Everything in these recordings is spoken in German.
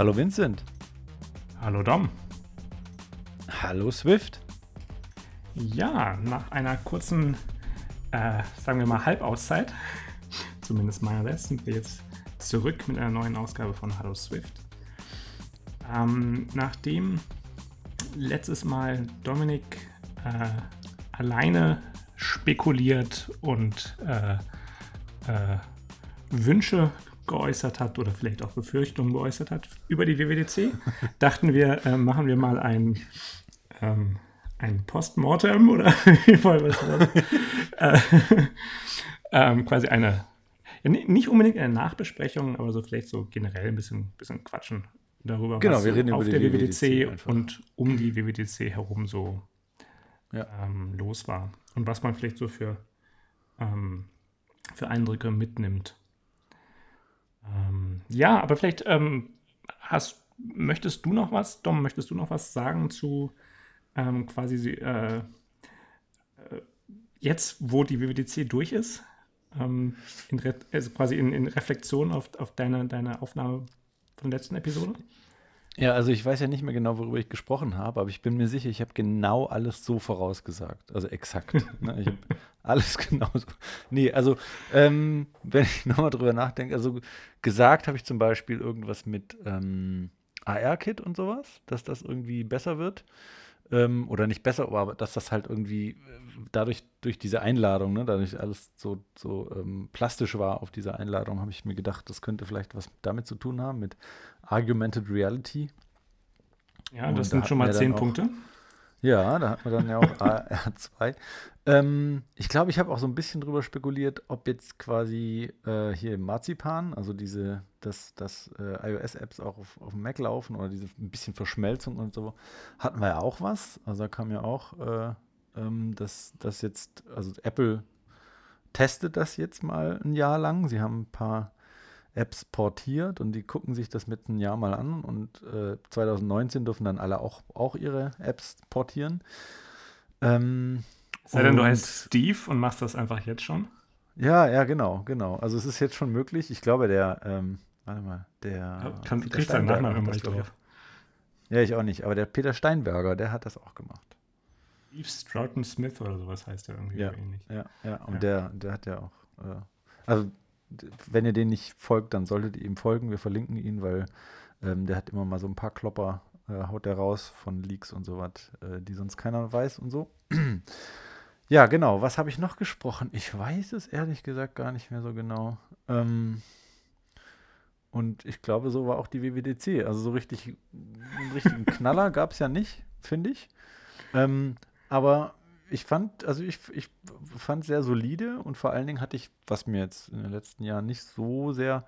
Hallo Vincent. Hallo Dom. Hallo Swift. Ja, nach einer kurzen, äh, sagen wir mal, Halbauszeit, zumindest meinerseits, sind wir jetzt zurück mit einer neuen Ausgabe von Hallo Swift. Ähm, nachdem letztes Mal Dominik äh, alleine spekuliert und äh, äh, Wünsche geäußert hat oder vielleicht auch Befürchtungen geäußert hat über die WWDC, dachten wir, äh, machen wir mal ein, ähm, ein Postmortem oder wie wollen wir das äh, ähm, quasi eine, ja, nicht unbedingt eine Nachbesprechung, aber so vielleicht so generell ein bisschen, bisschen quatschen darüber, Genau, was wir reden auf über die der WWDC, WWDC und um die WWDC herum so Ja. ähm, los war und was man vielleicht so für, ähm, für Eindrücke mitnimmt. Ähm, ja, aber vielleicht ähm, hast, möchtest du noch was, Dom, möchtest du noch was sagen zu ähm, quasi äh, äh, jetzt, wo die WWDC durch ist? Ähm, in also quasi in, in Reflexion auf, auf deine, deine Aufnahme von der letzten Episode? Ja, also ich weiß ja nicht mehr genau, worüber ich gesprochen habe, aber ich bin mir sicher, ich habe genau alles so vorausgesagt. Also exakt. ne? Ich habe alles genauso. Nee, also ähm, wenn ich nochmal drüber nachdenke, also gesagt habe ich zum Beispiel irgendwas mit ähm, AR-Kit und sowas, dass das irgendwie besser wird. Ähm, oder nicht besser, aber dass das halt irgendwie äh, dadurch, durch diese Einladung, ne, dadurch alles so, so ähm, plastisch war auf dieser Einladung, habe ich mir gedacht, das könnte vielleicht was damit zu tun haben, mit Argumented Reality. Ja, Und das da sind hatten schon mal zehn auch- Punkte. Ja, da hat man dann ja auch AR2. Ähm, ich glaube, ich habe auch so ein bisschen drüber spekuliert, ob jetzt quasi äh, hier im Marzipan, also diese, dass, dass äh, iOS-Apps auch auf, auf dem Mac laufen oder diese ein bisschen Verschmelzung und so, hatten wir ja auch was. Also da kam ja auch, äh, ähm, dass das jetzt, also Apple testet das jetzt mal ein Jahr lang. Sie haben ein paar Apps portiert und die gucken sich das mit einem Jahr mal an und äh, 2019 dürfen dann alle auch, auch ihre Apps portieren. Ähm, Sei denn, du heißt Steve und machst das einfach jetzt schon. Ja, ja, genau, genau. Also es ist jetzt schon möglich. Ich glaube, der, ähm, warte mal, der Kann, Peter kriegst deinen Nachnamen immer nicht drauf. Ja, ich auch nicht. Aber der Peter Steinberger, der hat das auch gemacht. Steve Stroughton Smith oder sowas heißt der irgendwie Ja. ähnlich. Ja, ja. Und Ja. Der, der hat ja auch, äh, also wenn ihr den nicht folgt, dann solltet ihr ihm folgen. Wir verlinken ihn, weil ähm, der hat immer mal so ein paar Klopper, äh, haut der raus von Leaks und sowas, äh, die sonst keiner weiß und so. Ja, genau. Was habe ich noch gesprochen? Ich weiß es ehrlich gesagt gar nicht mehr so genau. Ähm, und ich glaube, so war auch die WWDC. Also so richtig, einen richtigen Knaller gab es ja nicht, finde ich. Ähm, aber ich fand, also ich, ich fand sehr solide und vor allen Dingen hatte ich, was mir jetzt in den letzten Jahren nicht so sehr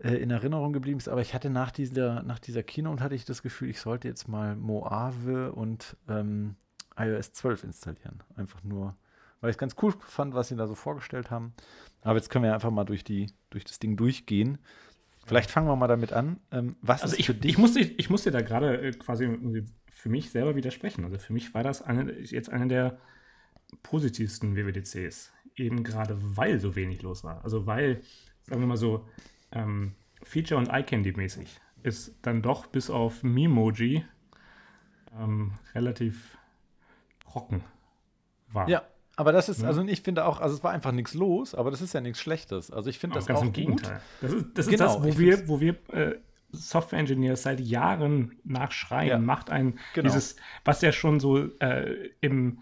äh, in Erinnerung geblieben ist, aber ich hatte nach dieser, nach dieser Keynote hatte ich das Gefühl, ich sollte jetzt mal Moave und ähm, iOS 12 installieren. Einfach nur, weil ich es ganz cool fand, was sie da so vorgestellt haben. Aber jetzt können wir einfach mal durch, die, durch das Ding durchgehen. Vielleicht fangen wir mal damit an. Ähm, was Also ist ich, für dich? ich, musste, ich musste da gerade äh, quasi für mich selber widersprechen. Also für mich war das eine, jetzt eine der positivsten WWDCs. Eben gerade weil so wenig los war. Also weil, sagen wir mal so, ähm, Feature- und Eye-Candy-mäßig ist dann doch bis auf Memoji ähm, relativ trocken war. Ja, aber das ist, also ich finde auch, also es war einfach nichts los, aber das ist ja nichts Schlechtes. Also ich finde das ganz auch im gut. Gegenteil. Das ist das, ist Genau, das wo wir, wo wir äh, Software-Engineers seit Jahren nachschreien, Ja, macht ein genau. dieses, was ja schon so äh, im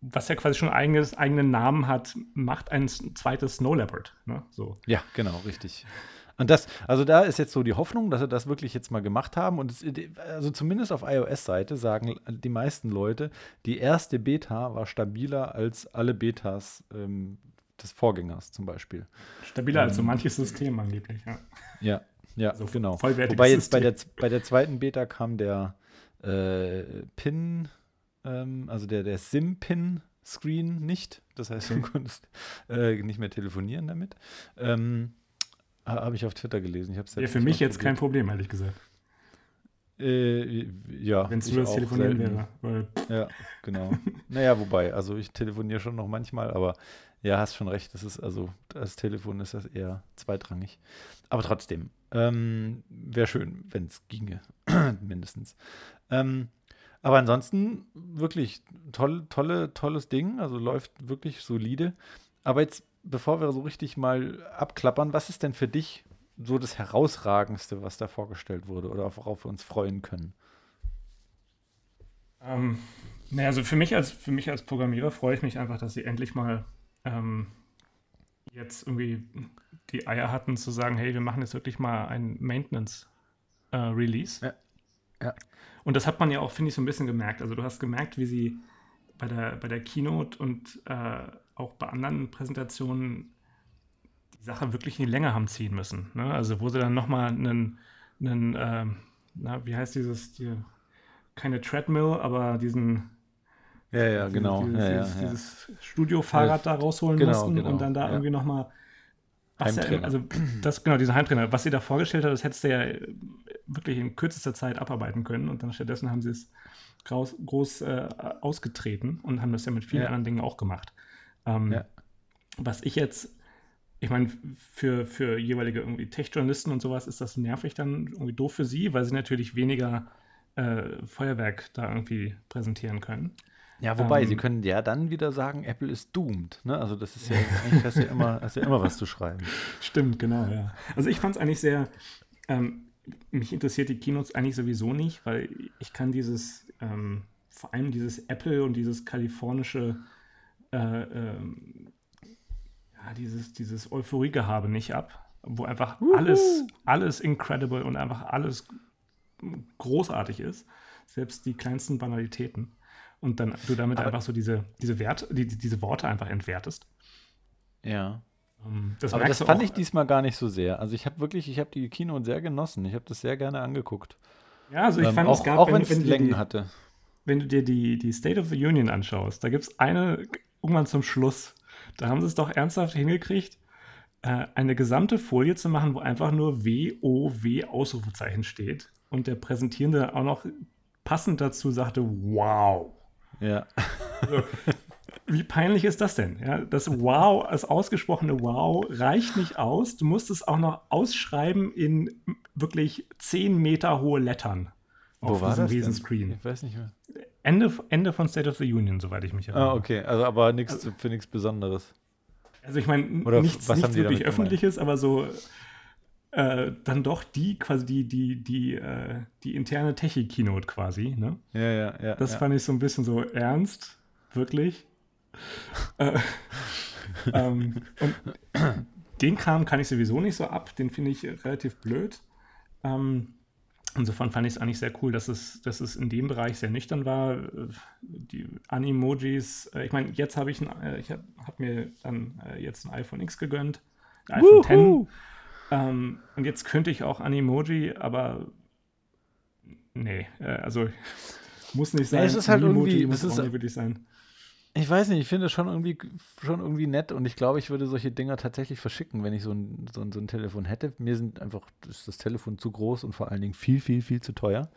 was ja quasi schon eigenes, eigenen Namen hat, macht ein zweites Snow Leopard. Ne? So. Ja, genau, richtig. Und das, also da ist jetzt so die Hoffnung, dass sie das wirklich jetzt mal gemacht haben. Und es, also zumindest auf iOS-Seite sagen die meisten Leute, die erste Beta war stabiler als alle Betas ähm, des Vorgängers zum Beispiel. Stabiler als so Ähm, manches System angeblich. Ja. Ja, ja, Also genau. Wobei jetzt bei der, bei der zweiten Beta kam der äh, Pin, ähm, also der, der SIM-Pin-Screen nicht. Das heißt, du konntest äh, nicht mehr telefonieren damit. Ähm, Habe ich auf Twitter gelesen. Ich hab's Ja, für mich jetzt kein. Problem, ehrlich gesagt. Äh, ja, Wenn es nur das Telefonieren wäre. Weil, Ja, genau. naja, wobei, also ich telefoniere schon noch manchmal, aber Ja, hast schon recht. Das ist also, das Telefon ist das eher zweitrangig. Aber trotzdem, ähm, wäre schön, wenn es ginge, mindestens. Ähm, aber ansonsten wirklich toll, tolle, tolles Ding. Also läuft wirklich solide. Aber jetzt, bevor wir so richtig mal abklappern, was ist denn für dich so das Herausragendste, was da vorgestellt wurde oder worauf wir uns freuen können? Ähm, naja, also für mich als, für mich als Programmierer freue ich mich einfach, dass sie endlich mal ähm, jetzt irgendwie die Eier hatten zu sagen, hey, wir machen jetzt wirklich mal ein Maintenance-Release. Äh, ja. ja. Und das hat man ja auch, finde ich, so ein bisschen gemerkt. Also du hast gemerkt, wie sie bei der, bei der Keynote und äh, auch bei anderen Präsentationen die Sache wirklich in die Länge haben ziehen müssen. Ne? Also wo sie dann nochmal einen, einen äh, na, wie heißt dieses, die, keine Treadmill, aber diesen ja, ja, genau. Dieses, ja, dieses, ja, dieses Studiofahrrad da rausholen genau, mussten genau, und dann da ja. irgendwie nochmal. Heimtrainer. Ja, also das, genau, dieser Heimtrainer. Was sie da vorgestellt hat, das hättest du ja wirklich in kürzester Zeit abarbeiten können und dann stattdessen haben sie es groß, groß äh, ausgetreten und haben das ja mit vielen anderen Dingen auch gemacht. Ähm, was ich jetzt ich meine, für, für jeweilige irgendwie Tech-Journalisten und sowas ist das nervig dann irgendwie doof für sie, weil sie natürlich weniger äh, Feuerwerk da irgendwie präsentieren können. Ja, wobei, ähm, sie können ja dann wieder sagen, Apple ist doomed. Ne? Also das ist ja, eigentlich hast ja, immer, hast ja immer was zu schreiben. Stimmt, genau, ja. Also ich fand es eigentlich sehr, ähm, mich interessiert die Keynotes eigentlich sowieso nicht, weil ich kann dieses, ähm, vor allem dieses Apple und dieses kalifornische, äh, ähm, ja, dieses, dieses Euphorie-Gehabe nicht ab, wo einfach Uhu. alles, alles incredible und einfach alles großartig ist. Selbst die kleinsten Banalitäten und dann du damit aber einfach so diese, diese, Wert, die, diese Worte einfach entwertest. Ja. Ähm, das aber das fand auch, ich diesmal gar nicht so sehr. Also ich habe wirklich, ich habe die Kino sehr genossen. Ich habe das sehr gerne angeguckt. Ja, also ich ähm, fand auch, es gab, auch wenn es Längen die, hatte. Wenn du dir die, die State of the Union anschaust, da gibt es eine, irgendwann zum Schluss, da haben sie es doch ernsthaft hingekriegt, äh, eine gesamte Folie zu machen, wo einfach nur W-O-W Ausrufezeichen steht und der Präsentierende auch noch passend dazu sagte, wow. Ja. Also, wie peinlich ist das denn? Ja, das Wow, das ausgesprochene Wow reicht nicht aus. Du musst es auch noch ausschreiben in wirklich 10 Meter hohe Lettern. Wo auf war diesem das Riesenscreen. Ich weiß nicht mehr. Ende, Ende von State of the Union, soweit ich mich erinnere. Ah, okay. Also aber nichts also, für nichts Besonderes. Also ich meine, nichts, nichts wirklich Öffentliches, gemeint? aber so äh, dann doch die quasi die, die, die, äh, die interne Techie-Keynote quasi, ne? Ja, ja, ja. Das ja. fand ich so ein bisschen so ernst, wirklich. äh, ähm, und den Kram kann ich sowieso nicht so ab, den finde ich relativ blöd. Ähm, insofern fand ich es eigentlich sehr cool, dass es, dass es in dem Bereich sehr nüchtern war. Die Animojis, äh, ich meine, jetzt habe ich, ein, äh, ich habe hab mir dann äh, jetzt ein iPhone X gegönnt, ein iPhone Wuhu. 10 ähm, und jetzt könnte ich auch Animoji, aber nee, also muss nicht sein. Ja, es ist halt Animoji irgendwie, muss es ist, auch nicht wirklich sein. Ich weiß nicht, ich finde es schon irgendwie, schon irgendwie nett und ich glaube, ich würde solche Dinger tatsächlich verschicken, wenn ich so ein, so ein, so ein Telefon hätte. Mir sind einfach, ist das Telefon zu groß und vor allen Dingen viel, viel, viel zu teuer.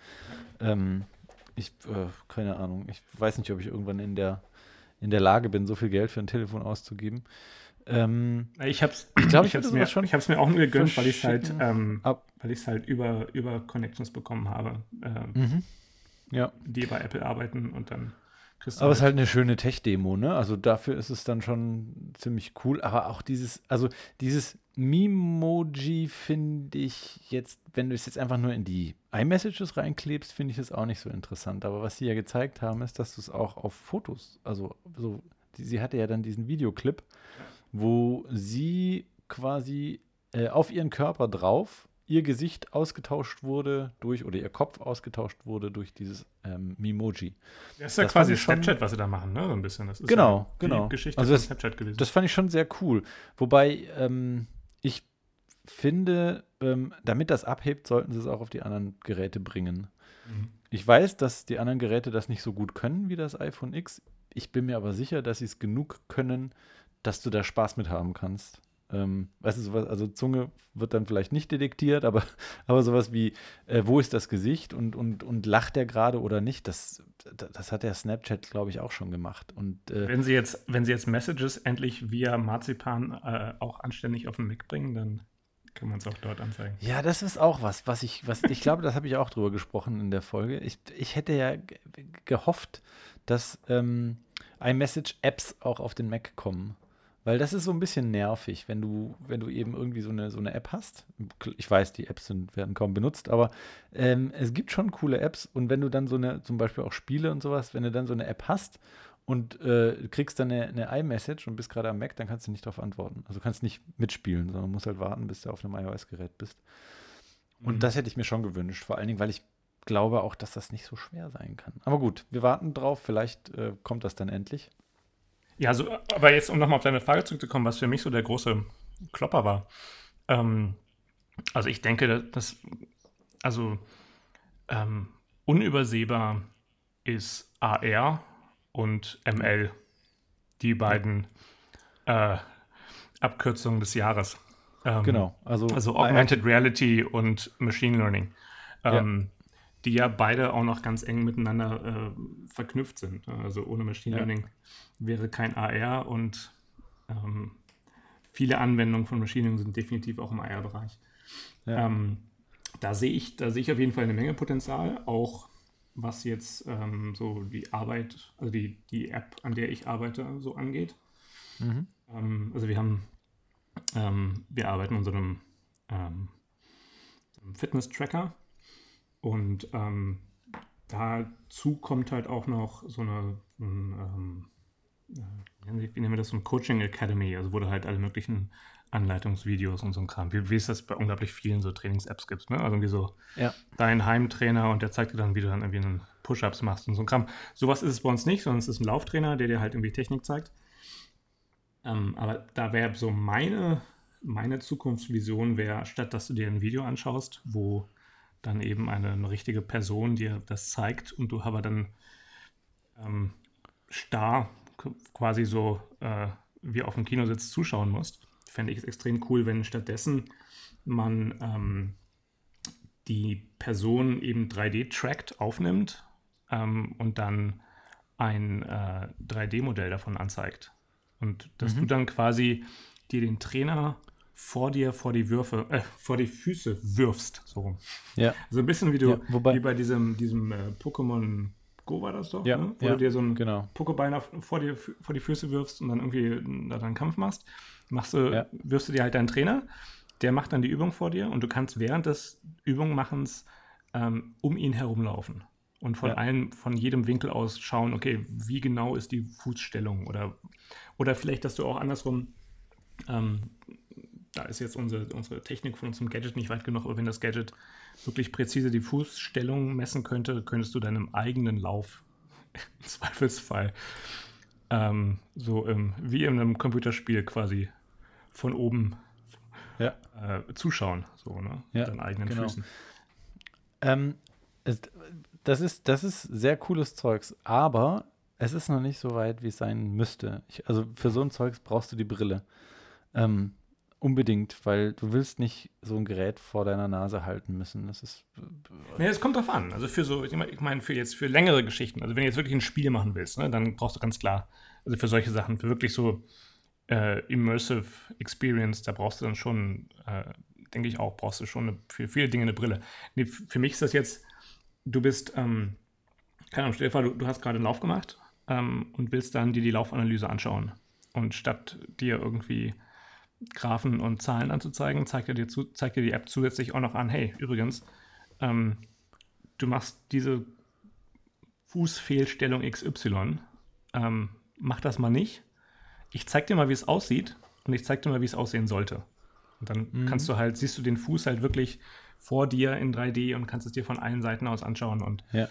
Ähm, ich, äh, keine Ahnung, ich weiß nicht, ob ich irgendwann in der, in der Lage bin, so viel Geld für ein Telefon auszugeben. Ähm, ich habe es ich glaub, ich hab's mir, schon ich hab's mir auch nur gegönnt, weil ich es halt, ähm, weil halt über, über Connections bekommen habe, ähm, mhm. ja. die bei Apple arbeiten und dann aber es ist halt eine schöne Tech-Demo, ne? Also dafür ist es dann schon ziemlich cool. Aber auch dieses, also dieses Memoji finde ich jetzt, wenn du es jetzt einfach nur in die iMessages reinklebst, finde ich es auch nicht so interessant. Aber was sie ja gezeigt haben, ist, dass du es auch auf Fotos, also so, die, sie hatte ja dann diesen Videoclip, wo sie quasi äh, auf ihren Körper drauf ihr Gesicht ausgetauscht wurde durch, oder ihr Kopf ausgetauscht wurde durch dieses ähm, Mimoji. Das ist ja das quasi Snapchat, was sie da machen, ne? So ein bisschen. Das ist genau, ja genau. Geschichte also das, Snapchat gewesen. Das fand ich schon sehr cool. Wobei ähm, ich finde, ähm, damit das abhebt, sollten sie es auch auf die anderen Geräte bringen. Mhm. Ich weiß, dass die anderen Geräte das nicht so gut können wie das iPhone X. Ich bin mir aber sicher, dass sie es genug können, dass du da Spaß mit haben kannst. Ähm, weißt du, sowas, also Zunge wird dann vielleicht nicht detektiert, aber, aber sowas wie, äh, wo ist das Gesicht und, und, und lacht er gerade oder nicht, das, das hat der Snapchat, glaube ich, auch schon gemacht. Und, äh, wenn, Sie jetzt, wenn Sie jetzt Messages endlich via Marzipan äh, auch anständig auf den Mac bringen, dann kann man es auch dort anzeigen. Ja, das ist auch was, was ich, was ich glaube, das habe ich auch drüber gesprochen in der Folge. Ich, ich hätte ja gehofft, dass ähm, iMessage-Apps auch auf den Mac kommen. Weil das ist so ein bisschen nervig, wenn du, wenn du eben irgendwie so eine, so eine App hast. Ich weiß, die Apps sind, werden kaum benutzt, aber ähm, es gibt schon coole Apps und wenn du dann so eine, zum Beispiel auch Spiele und sowas, wenn du dann so eine App hast und äh, kriegst dann eine, eine iMessage und bist gerade am Mac, dann kannst du nicht darauf antworten. Also kannst nicht mitspielen, sondern musst halt warten, bis du auf einem iOS-Gerät bist. Und mhm. das hätte ich mir schon gewünscht, vor allen Dingen, weil ich glaube auch, dass das nicht so schwer sein kann. Aber gut, wir warten drauf, vielleicht äh, kommt das dann endlich. Ja, so, aber jetzt, um nochmal auf deine Frage zurückzukommen, was für mich so der große Klopper war. Ähm, also ich denke, dass, also ähm, unübersehbar ist AR und ML, die beiden äh, Abkürzungen des Jahres. Ähm, genau, also, also Augmented Reality und Machine Learning. Ähm, ja die ja beide auch noch ganz eng miteinander äh, verknüpft sind. Also ohne Machine ja. Learning wäre kein AR und ähm, viele Anwendungen von Machine Learning sind definitiv auch im AR-Bereich. Ja. Ähm, da sehe ich, da sehe ich auf jeden Fall eine Menge Potenzial, auch was jetzt ähm, so die Arbeit, also die, die App, an der ich arbeite, so angeht. Mhm. Ähm, also wir haben, ähm, wir arbeiten an so einem ähm, Fitness-Tracker, und ähm, dazu kommt halt auch noch so eine, ein, ähm, äh, wie nennen wir das, so ein Coaching Academy, also wo du halt alle möglichen Anleitungsvideos und so ein Kram, wie, wie es das bei unglaublich vielen so Trainings-Apps gibt, ne? Also irgendwie so ja. dein Heimtrainer und der zeigt dir dann, wie du dann irgendwie einen Push-Ups machst und so ein Kram. Sowas ist es bei uns nicht, sondern es ist ein Lauftrainer, der dir halt irgendwie Technik zeigt. Ähm, aber da wäre so meine, meine Zukunftsvision wäre, statt dass du dir ein Video anschaust, wo dann eben eine, eine richtige Person dir das zeigt und du aber dann ähm, starr quasi so äh, wie auf dem Kinositz zuschauen musst. Fände ich es extrem cool, wenn stattdessen man ähm, die Person eben 3D trackt, aufnimmt ähm, und dann ein äh, 3D-Modell davon anzeigt. Und dass mhm. du dann quasi dir den Trainer vor dir vor die Würfe, äh, vor die Füße wirfst. So. Ja. So ein bisschen wie du, ja, wobei, wie bei diesem, diesem äh, Pokémon Go war das doch, ja, ne? wo ja, du dir so ein genau. Pokéball vor, dir, vor die Füße wirfst und dann irgendwie da einen Kampf machst. Machst du, ja. wirfst du dir halt deinen Trainer, der macht dann die Übung vor dir und du kannst während des Übungmachens ähm, um ihn herumlaufen und von ja. allen, von jedem Winkel aus schauen, okay, wie genau ist die Fußstellung oder, oder vielleicht, dass du auch andersrum ähm, da ist jetzt unsere, unsere Technik von unserem Gadget nicht weit genug, aber wenn das Gadget wirklich präzise die Fußstellung messen könnte, könntest du deinem eigenen Lauf im Zweifelsfall ähm, so im, wie in einem Computerspiel quasi von oben ja. äh, zuschauen, so, ne? Ja, deinen eigenen genau. Füßen. Ähm, das, ist, das ist sehr cooles Zeugs, aber es ist noch nicht so weit, wie es sein müsste. Ich, also für so ein Zeugs brauchst du die Brille. Ähm, Unbedingt, weil du willst nicht so ein Gerät vor deiner Nase halten müssen. Das ist. Nee, es kommt drauf an. Also für so, ich meine, für jetzt für längere Geschichten, also wenn du jetzt wirklich ein Spiel machen willst, ne, dann brauchst du ganz klar, also für solche Sachen, für wirklich so äh, Immersive Experience, da brauchst du dann schon, äh, denke ich auch, brauchst du schon eine, für viele Dinge eine Brille. Nee, für mich ist das jetzt, du bist, ähm, keine Ahnung, vor, du, du hast gerade einen Lauf gemacht ähm, und willst dann dir die Laufanalyse anschauen. Und statt dir irgendwie Graphen und Zahlen anzuzeigen, zeigt er dir, zu, zeigt dir die App zusätzlich auch noch an, hey, übrigens, ähm, du machst diese Fußfehlstellung XY, ähm, mach das mal nicht. Ich zeig dir mal, wie es aussieht und ich zeig dir mal, wie es aussehen sollte. Und dann mhm. kannst du halt, siehst du den Fuß halt wirklich vor dir in 3D und kannst es dir von allen Seiten aus anschauen und ja.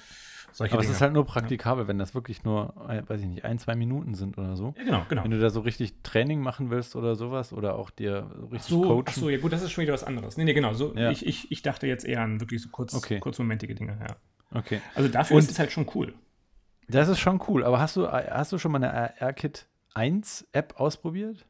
Solche Aber Dinge. es ist halt nur praktikabel, wenn das wirklich nur, äh, weiß ich nicht, ein, zwei Minuten sind oder so. Ja, genau, genau. Wenn du da so richtig Training machen willst oder sowas oder auch dir richtig so, coachen. Ach so, ja gut, das ist schon wieder was anderes. Nee, nee, genau. So, ja. ich, ich, ich dachte jetzt eher an wirklich so kurz, okay. kurzmomentige Dinge, ja. Okay. Also dafür Und ist es halt schon cool. Das ist schon cool. Aber hast du, hast du schon mal eine AirKit 1 App ausprobiert?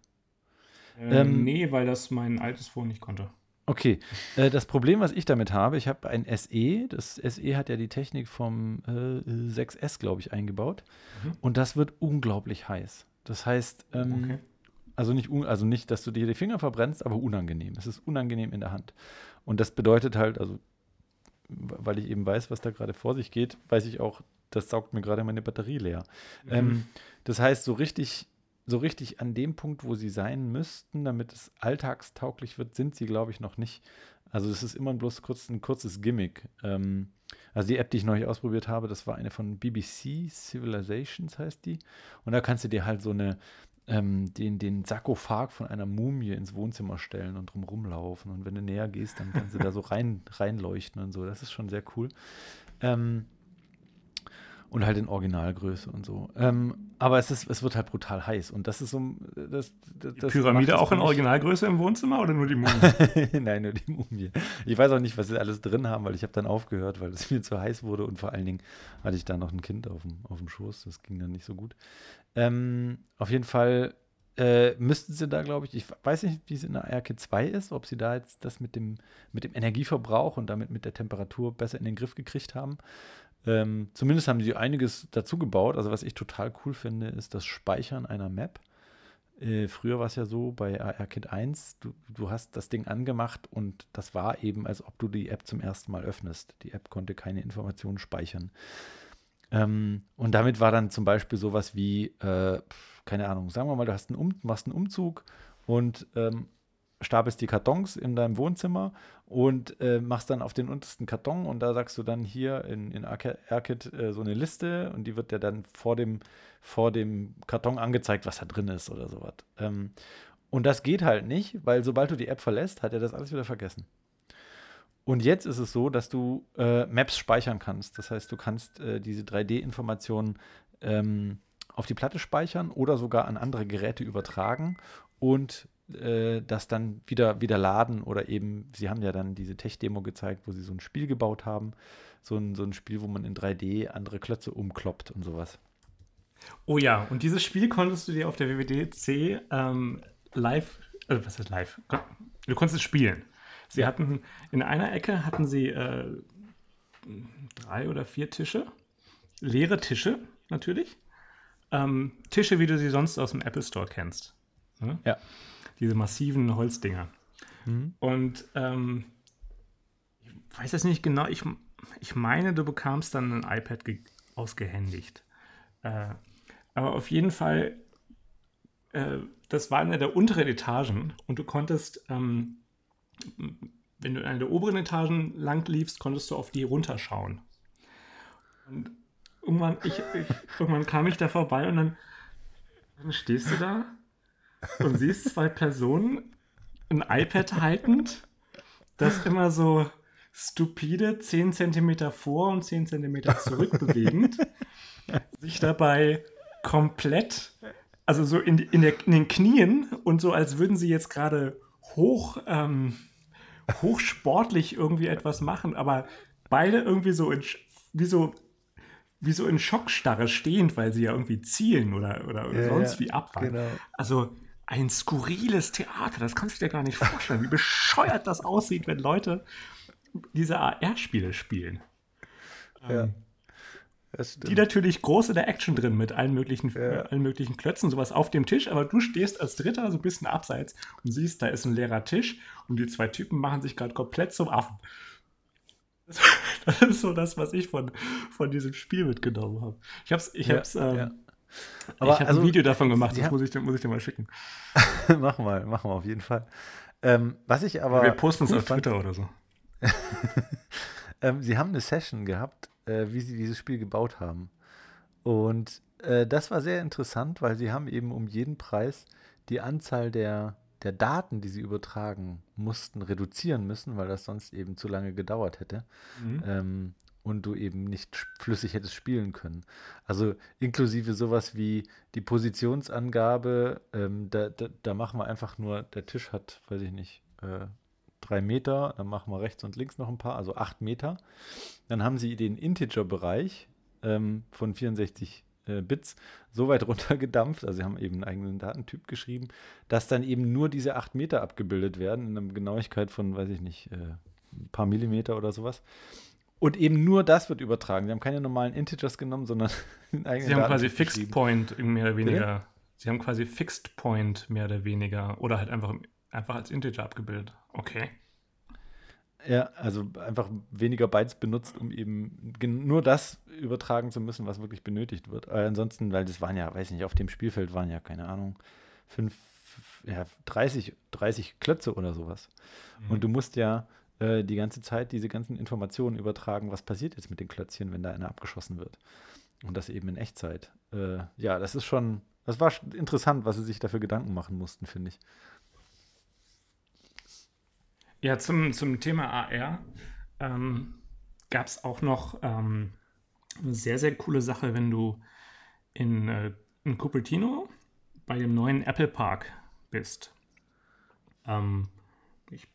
Äh, ähm, nee, weil das mein altes Phone nicht konnte. Okay, äh, das Problem, was ich damit habe, ich habe ein SE. Das SE hat ja die Technik vom äh, 6S, glaube ich, eingebaut. Mhm. Und das wird unglaublich heiß. Das heißt, ähm, okay. also, nicht, also nicht, dass du dir die Finger verbrennst, aber unangenehm. Es ist unangenehm in der Hand. Und das bedeutet halt, also, weil ich eben weiß, was da gerade vor sich geht, weiß ich auch, das saugt mir gerade meine Batterie leer. Mhm. Ähm, das heißt, so richtig so richtig an dem Punkt, wo sie sein müssten, damit es alltagstauglich wird, sind sie, glaube ich, noch nicht. Also es ist immer bloß kurz, ein kurzes Gimmick. Ähm, also die App, die ich neulich ausprobiert habe, das war eine von BBC, Civilizations heißt die. Und da kannst du dir halt so eine, ähm, den, den Sarkophag von einer Mumie ins Wohnzimmer stellen und drum rumlaufen. Und wenn du näher gehst, dann kannst du da so rein, reinleuchten und so. Das ist schon sehr cool. Ähm, und halt in Originalgröße und so. Ähm, aber es, ist, es wird halt brutal heiß. Und das ist so. Das, das, die Pyramide auch in Originalgröße im Wohnzimmer oder nur die Mumie? Nein, nur die Mumie. Ich weiß auch nicht, was sie alles drin haben, weil ich habe dann aufgehört, weil es mir zu heiß wurde und vor allen Dingen hatte ich da noch ein Kind auf dem, auf dem Schoß. Das ging dann nicht so gut. Ähm, auf jeden Fall äh, müssten sie da, glaube ich, ich weiß nicht, wie es in der ARK 2 ist, ob sie da jetzt das mit dem, mit dem Energieverbrauch und damit mit der Temperatur besser in den Griff gekriegt haben. Ähm, zumindest haben sie einiges dazu gebaut. Also was ich total cool finde, ist das Speichern einer Map. Äh, früher war es ja so bei ARKit 1, du, du hast das Ding angemacht und das war eben, als ob du die App zum ersten Mal öffnest. Die App konnte keine Informationen speichern. Ähm, und damit war dann zum Beispiel sowas wie, äh, keine Ahnung, sagen wir mal, du hast einen um machst einen Umzug und ähm, stapelst die Kartons in deinem Wohnzimmer und äh, machst dann auf den untersten Karton und da sagst du dann hier in, in AirKit äh, so eine Liste und die wird dir dann vor dem, vor dem Karton angezeigt, was da drin ist oder sowas. Ähm, und das geht halt nicht, weil sobald du die App verlässt, hat er das alles wieder vergessen. Und jetzt ist es so, dass du äh, Maps speichern kannst. Das heißt, du kannst äh, diese 3D-Informationen ähm, auf die Platte speichern oder sogar an andere Geräte übertragen und äh, das dann wieder, wieder laden oder eben, sie haben ja dann diese Tech-Demo gezeigt, wo sie so ein Spiel gebaut haben. So ein, so ein Spiel, wo man in 3D andere Klötze umkloppt und sowas. Oh ja, und dieses Spiel konntest du dir auf der WWDC ähm, live, äh, was ist live? Du konntest es spielen. Sie hatten, in einer Ecke hatten sie äh, drei oder vier Tische, leere Tische natürlich. Ähm, Tische, wie du sie sonst aus dem Apple Store kennst. Ne? Ja diese massiven Holzdinger. Mhm. Und ähm, ich weiß es nicht genau, ich, ich meine, du bekamst dann ein iPad ausgehändigt. Äh, aber auf jeden Fall, äh, das war eine der unteren Etagen und du konntest, ähm, wenn du in einer der oberen Etagen lang liefst, konntest du auf die runterschauen. Und irgendwann, ich, ich, irgendwann kam ich da vorbei und dann, dann stehst du da und siehst zwei Personen ein iPad haltend, das immer so stupide 10 cm vor und 10 cm zurück bewegend, sich dabei komplett, also so in, in, der, in, den Knien und so, als würden sie jetzt gerade hoch, ähm, hochsportlich irgendwie etwas machen, aber beide irgendwie so in, wie so wie so in Schockstarre stehend, weil sie ja irgendwie zielen oder, oder, oder ja, sonst ja, wie abwarten. Genau. Also ein skurriles Theater. Das kannst du dir gar nicht vorstellen, wie bescheuert das aussieht, wenn Leute diese AR-Spiele spielen. Ja. Ähm, die natürlich groß in der Action drin mit allen möglichen, ja. allen möglichen Klötzen, sowas auf dem Tisch, aber du stehst als Dritter so ein bisschen abseits und siehst, da ist ein leerer Tisch und die zwei Typen machen sich gerade komplett zum Affen. Das ist so das, was ich von, von diesem Spiel mitgenommen habe. Ich habe es ich ja, ähm, aber ich habe also, ein Video davon gemacht, das muss ich, muss ich dir mal schicken. machen wir, machen wir auf jeden Fall. Ähm, was ich aber. Wir posten es auf Twitter oder so. ähm, sie haben eine Session gehabt, äh, wie sie dieses Spiel gebaut haben. Und äh, das war sehr interessant, weil sie haben eben um jeden Preis die Anzahl der, der Daten, die sie übertragen mussten, reduzieren müssen, weil das sonst eben zu lange gedauert hätte. Mhm. Ähm, und du eben nicht flüssig hättest spielen können. Also inklusive sowas wie die Positionsangabe, ähm, da, da, da, machen wir einfach nur, der Tisch hat, weiß ich nicht, äh, drei Meter, dann machen wir rechts und links noch ein paar, also acht Meter. Dann haben sie den Integer-Bereich ähm, von 64 äh, Bits so weit runtergedampft, also sie haben eben einen eigenen Datentyp geschrieben, dass dann eben nur diese 8 Meter abgebildet werden, in einer Genauigkeit von, weiß ich nicht, äh, ein paar Millimeter oder sowas. Und eben nur das wird übertragen. Sie haben keine normalen Integers genommen, sondern einen eigenen Sie haben quasi Fixed Point mehr oder weniger. Bitte? Sie haben quasi Fixed Point mehr oder weniger oder halt einfach, einfach als Integer abgebildet. Okay. Ja, also einfach weniger Bytes benutzt, um eben nur das übertragen zu müssen, was wirklich benötigt wird. Aber ansonsten, weil das waren ja, weiß nicht, auf dem Spielfeld waren ja, keine Ahnung, fünf, ja, 30, 30 Klötze oder sowas. Mhm. Und du musst ja äh, die ganze Zeit diese ganzen Informationen übertragen, was passiert jetzt mit den Klötzchen, wenn da einer abgeschossen wird. Und das eben in Echtzeit. Äh, ja, das ist schon, das war interessant, was sie sich dafür Gedanken machen mussten, finde ich. Ja, zum, zum Thema AR ähm, gab es auch noch ähm, eine sehr, sehr coole Sache, wenn du in, äh, in Cupertino bei dem neuen Apple Park bist. Ähm, ich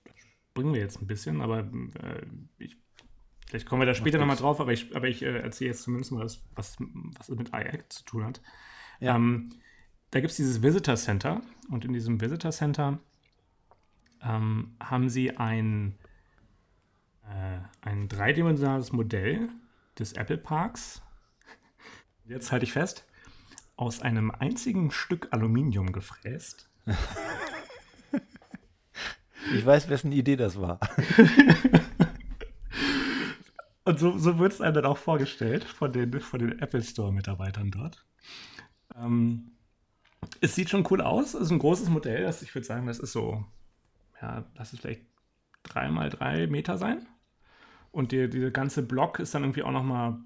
springe mir jetzt ein bisschen, aber äh, ich, vielleicht kommen wir da später nochmal drauf, aber ich, aber ich äh, erzähle jetzt zumindest mal was, was, was mit iAct zu tun hat. Ja. Ähm, da gibt es dieses Visitor Center und in diesem Visitor Center ähm, haben sie ein, äh, ein dreidimensionales Modell des Apple Parks. Jetzt halte ich fest, aus einem einzigen Stück Aluminium gefräst. Ich weiß, wessen Idee das war. Und so, so wird es einem dann auch vorgestellt von den, von den Apple Store-Mitarbeitern dort. Ähm, es sieht schon cool aus. Es ist ein großes Modell. Das, ich würde sagen, das ist so ja, lass es vielleicht drei mal drei Meter sein. Und die, dieser ganze Block ist dann irgendwie auch nochmal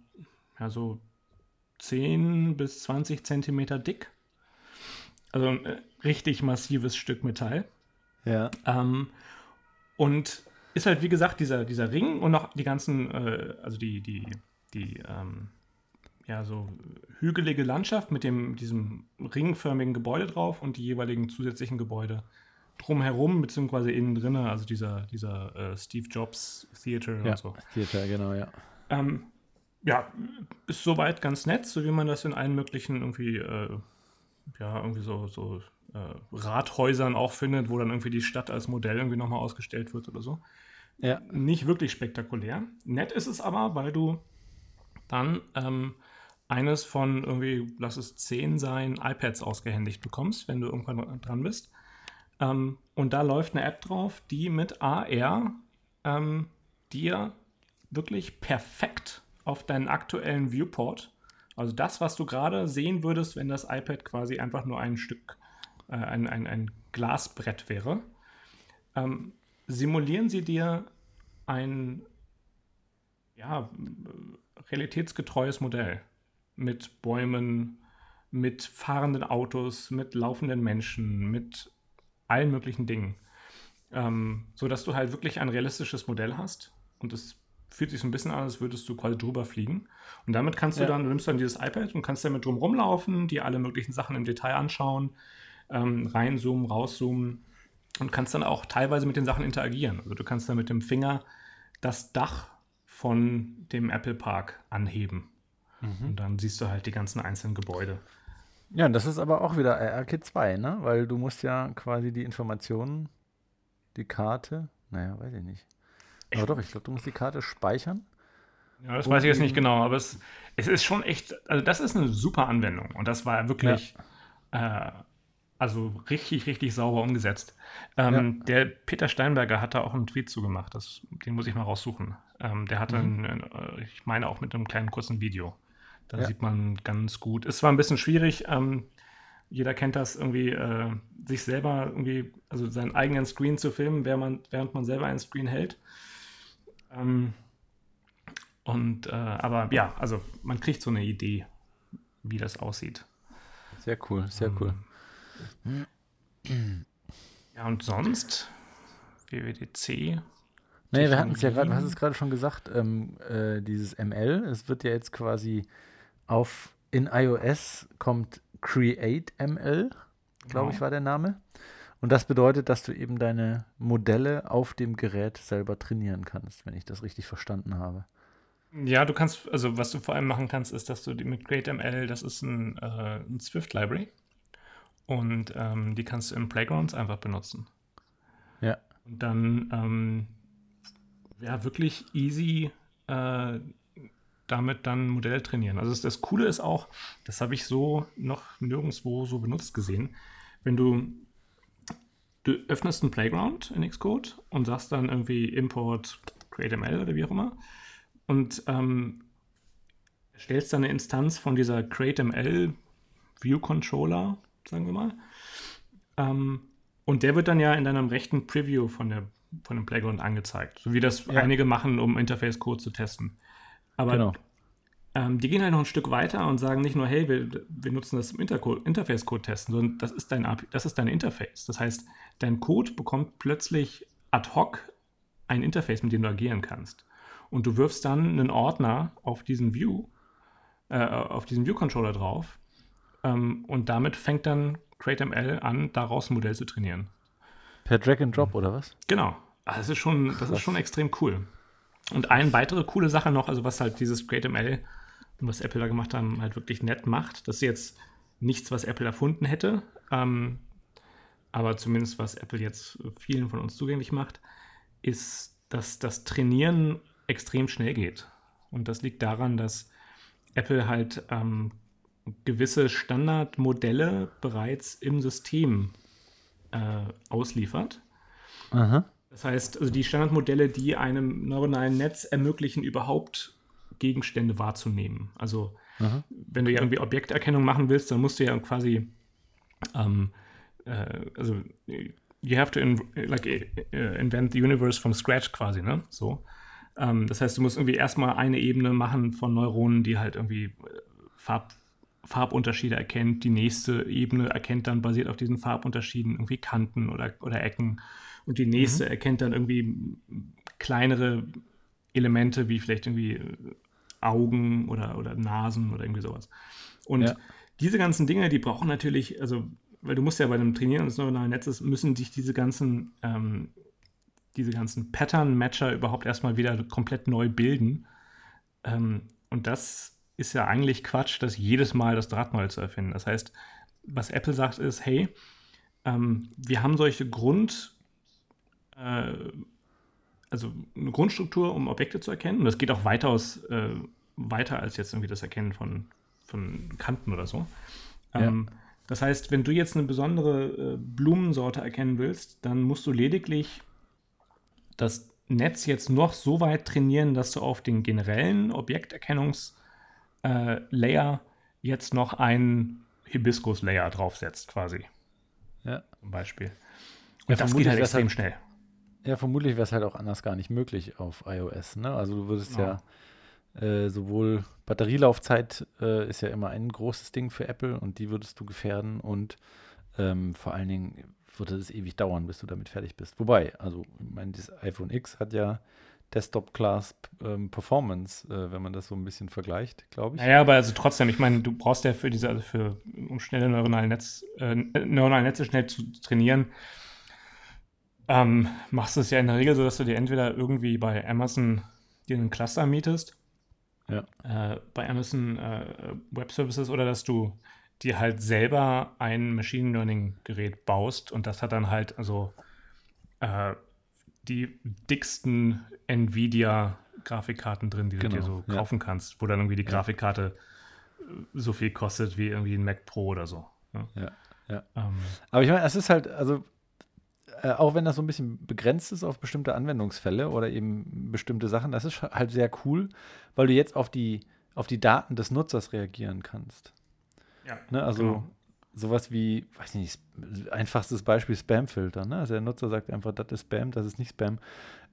ja, so 10 bis 20 Zentimeter dick. Also ein äh, richtig massives Stück Metall. Ja. Ähm, und ist halt, wie gesagt, dieser, dieser Ring und noch die ganzen, äh, also die, die, die, ähm, ja, so hügelige Landschaft mit dem, diesem ringförmigen Gebäude drauf und die jeweiligen zusätzlichen Gebäude drumherum, beziehungsweise innen drin, also dieser, dieser äh, Steve Jobs Theater ja, und so. Theater, genau, ja. Ähm, ja, ist soweit ganz nett, so wie man das in allen möglichen irgendwie, äh, ja, irgendwie so, so Rathäusern auch findet, wo dann irgendwie die Stadt als Modell irgendwie nochmal ausgestellt wird oder so. Ja. Nicht wirklich spektakulär. Nett ist es aber, weil du dann ähm, eines von irgendwie, lass es zehn sein, iPads ausgehändigt bekommst, wenn du irgendwann dran bist. Ähm, und da läuft eine App drauf, die mit AR ähm, dir wirklich perfekt auf deinen aktuellen Viewport, also das, was du gerade sehen würdest, wenn das iPad quasi einfach nur ein Stück, äh, ein, ein, ein Glasbrett wäre, ähm, simulieren sie dir ein ja, realitätsgetreues Modell mit Bäumen, mit fahrenden Autos, mit laufenden Menschen, mit allen möglichen Dingen. Ähm, so dass du halt wirklich ein realistisches Modell hast und es fühlt sich so ein bisschen an, als würdest du quasi drüber fliegen. Und damit kannst du ja. dann, du nimmst dann dieses iPad und kannst damit drum rumlaufen, dir alle möglichen Sachen im Detail anschauen, ähm, reinzoomen, rauszoomen und kannst dann auch teilweise mit den Sachen interagieren. Also du kannst dann mit dem Finger das Dach von dem Apple Park anheben. Mhm. Und dann siehst du halt die ganzen einzelnen Gebäude. Ja, das ist aber auch wieder RK 2, ne? Weil du musst ja quasi die Informationen, die Karte, naja, weiß ich nicht. Aber doch, ich glaube, du musst die Karte speichern. Ja, das weiß ich jetzt nicht genau, aber es, es ist schon echt, also das ist eine super Anwendung und das war wirklich, ja. äh, also richtig, richtig sauber umgesetzt. Ähm, ja. Der Peter Steinberger hat da auch einen Tweet zugemacht, das, den muss ich mal raussuchen. Ähm, der hatte, mhm. einen, äh, ich meine auch mit einem kleinen kurzen Video. Da ja. sieht man ganz gut. Es war ein bisschen schwierig. Ähm, jeder kennt das irgendwie, äh, sich selber irgendwie, also seinen eigenen Screen zu filmen, während man, während man selber einen Screen hält. Ähm, und äh, aber ja, also man kriegt so eine Idee, wie das aussieht. Sehr cool, sehr cool. Ja, und sonst WWDC. Nee, wir hatten es ja gerade, du hast es gerade schon gesagt, ähm, äh, dieses ML, es wird ja jetzt quasi auf in iOS kommt Create ML, glaube ich, war der Name. Und das bedeutet, dass du eben deine Modelle auf dem Gerät selber trainieren kannst, wenn ich das richtig verstanden habe. Ja, du kannst, also was du vor allem machen kannst, ist, dass du die mit CreateML, das ist ein, äh, ein Swift-Library und ähm, die kannst du in Playgrounds einfach benutzen. Ja. Und dann ähm, ja wirklich easy äh, damit dann Modelle trainieren. Also das, das Coole ist auch, das habe ich so noch nirgendwo so benutzt gesehen, wenn du du öffnest einen Playground in Xcode und sagst dann irgendwie Import CreateML oder wie auch immer und ähm, stellst dann eine Instanz von dieser CreateML View Controller, sagen wir mal. Ähm, und der wird dann ja in deinem rechten Preview von, der, von dem Playground angezeigt, so wie das ja. einige machen, um Interface-Code zu testen. Aber genau. ähm, die gehen halt noch ein Stück weiter und sagen nicht nur, hey, wir, wir nutzen das im Interface-Code testen, sondern das ist, dein, das ist dein Interface. Das heißt, dein Code bekommt plötzlich ad hoc ein Interface, mit dem du agieren kannst. Und du wirfst dann einen Ordner auf diesen View, äh, auf diesen View-Controller drauf. Ähm, und damit fängt dann CreateML an, daraus ein Modell zu trainieren. Per Drag and Drop oder was? Genau. Also das ist schon, das ist schon extrem cool. Und eine weitere coole Sache noch, also was halt dieses CreateML und was Apple da gemacht haben, halt wirklich nett macht. Das ist jetzt nichts, was Apple erfunden hätte, ähm, aber zumindest was Apple jetzt vielen von uns zugänglich macht, ist, dass das Trainieren extrem schnell geht. Und das liegt daran, dass Apple halt ähm, gewisse Standardmodelle bereits im System äh, ausliefert. Aha. Das heißt, also die Standardmodelle, die einem neuronalen Netz ermöglichen, überhaupt Gegenstände wahrzunehmen. Also Aha. wenn du ja irgendwie Objekterkennung machen willst, dann musst du ja quasi ähm, äh, also you have to in, like, invent the universe from scratch quasi, ne? So. Ähm, das heißt, du musst irgendwie erstmal eine Ebene machen von Neuronen, die halt irgendwie äh, Farb, Farbunterschiede erkennt. Die nächste Ebene erkennt dann basiert auf diesen Farbunterschieden irgendwie Kanten oder, oder Ecken. Und die nächste mhm. erkennt dann irgendwie kleinere Elemente wie vielleicht irgendwie äh, Augen oder, oder Nasen oder irgendwie sowas. Und ja. diese ganzen Dinge, die brauchen natürlich, also, weil du musst ja bei dem Trainieren des neuronalen Netzes, müssen sich diese ganzen ähm, diese ganzen Pattern-Matcher überhaupt erstmal wieder komplett neu bilden. Ähm, und das ist ja eigentlich Quatsch, das jedes Mal das Draht neu zu erfinden. Das heißt, was Apple sagt ist, hey, ähm, wir haben solche Grund, äh, also eine Grundstruktur, um Objekte zu erkennen. Und das geht auch weitaus, äh, weiter als jetzt irgendwie das Erkennen von, von Kanten oder so. Ähm, ja. Das heißt, wenn du jetzt eine besondere äh, Blumensorte erkennen willst, dann musst du lediglich das Netz jetzt noch so weit trainieren, dass du auf den generellen Objekterkennungs-Layer äh, jetzt noch einen Hibiskus-Layer draufsetzt, quasi. Ja. Zum Beispiel. Und ja, das geht halt extrem halt, schnell. Ja, vermutlich wäre es halt auch anders gar nicht möglich auf iOS. Ne? Also du würdest ja, ja äh, sowohl Batterielaufzeit äh, ist ja immer ein großes Ding für Apple und die würdest du gefährden und ähm, vor allen Dingen würde es ewig dauern, bis du damit fertig bist. Wobei, also, ich meine, das iPhone X hat ja Desktop-Class ähm, Performance, äh, wenn man das so ein bisschen vergleicht, glaube ich. Naja, aber also trotzdem, ich meine, du brauchst ja für diese, also für, um schnelle neuronale, Netz, äh, neuronale Netze schnell zu trainieren, ähm, machst du es ja in der Regel so, dass du dir entweder irgendwie bei Amazon dir einen Cluster mietest, ja. äh, bei Amazon äh, Web Services oder dass du dir halt selber ein Machine Learning Gerät baust und das hat dann halt also äh, die dicksten Nvidia Grafikkarten drin, die genau, du dir so ja. kaufen kannst, wo dann irgendwie die Grafikkarte äh, so viel kostet wie irgendwie ein Mac Pro oder so. Ne? Ja, ja. Ähm, Aber ich meine, es ist halt, also äh, auch wenn das so ein bisschen begrenzt ist auf bestimmte Anwendungsfälle oder eben bestimmte Sachen, das ist halt sehr cool, weil du jetzt auf die, auf die Daten des Nutzers reagieren kannst. Ja, ne, also genau. sowas wie, weiß nicht, einfachstes Beispiel Spamfilter. Ne? Also der Nutzer sagt einfach, das ist Spam, das ist nicht Spam.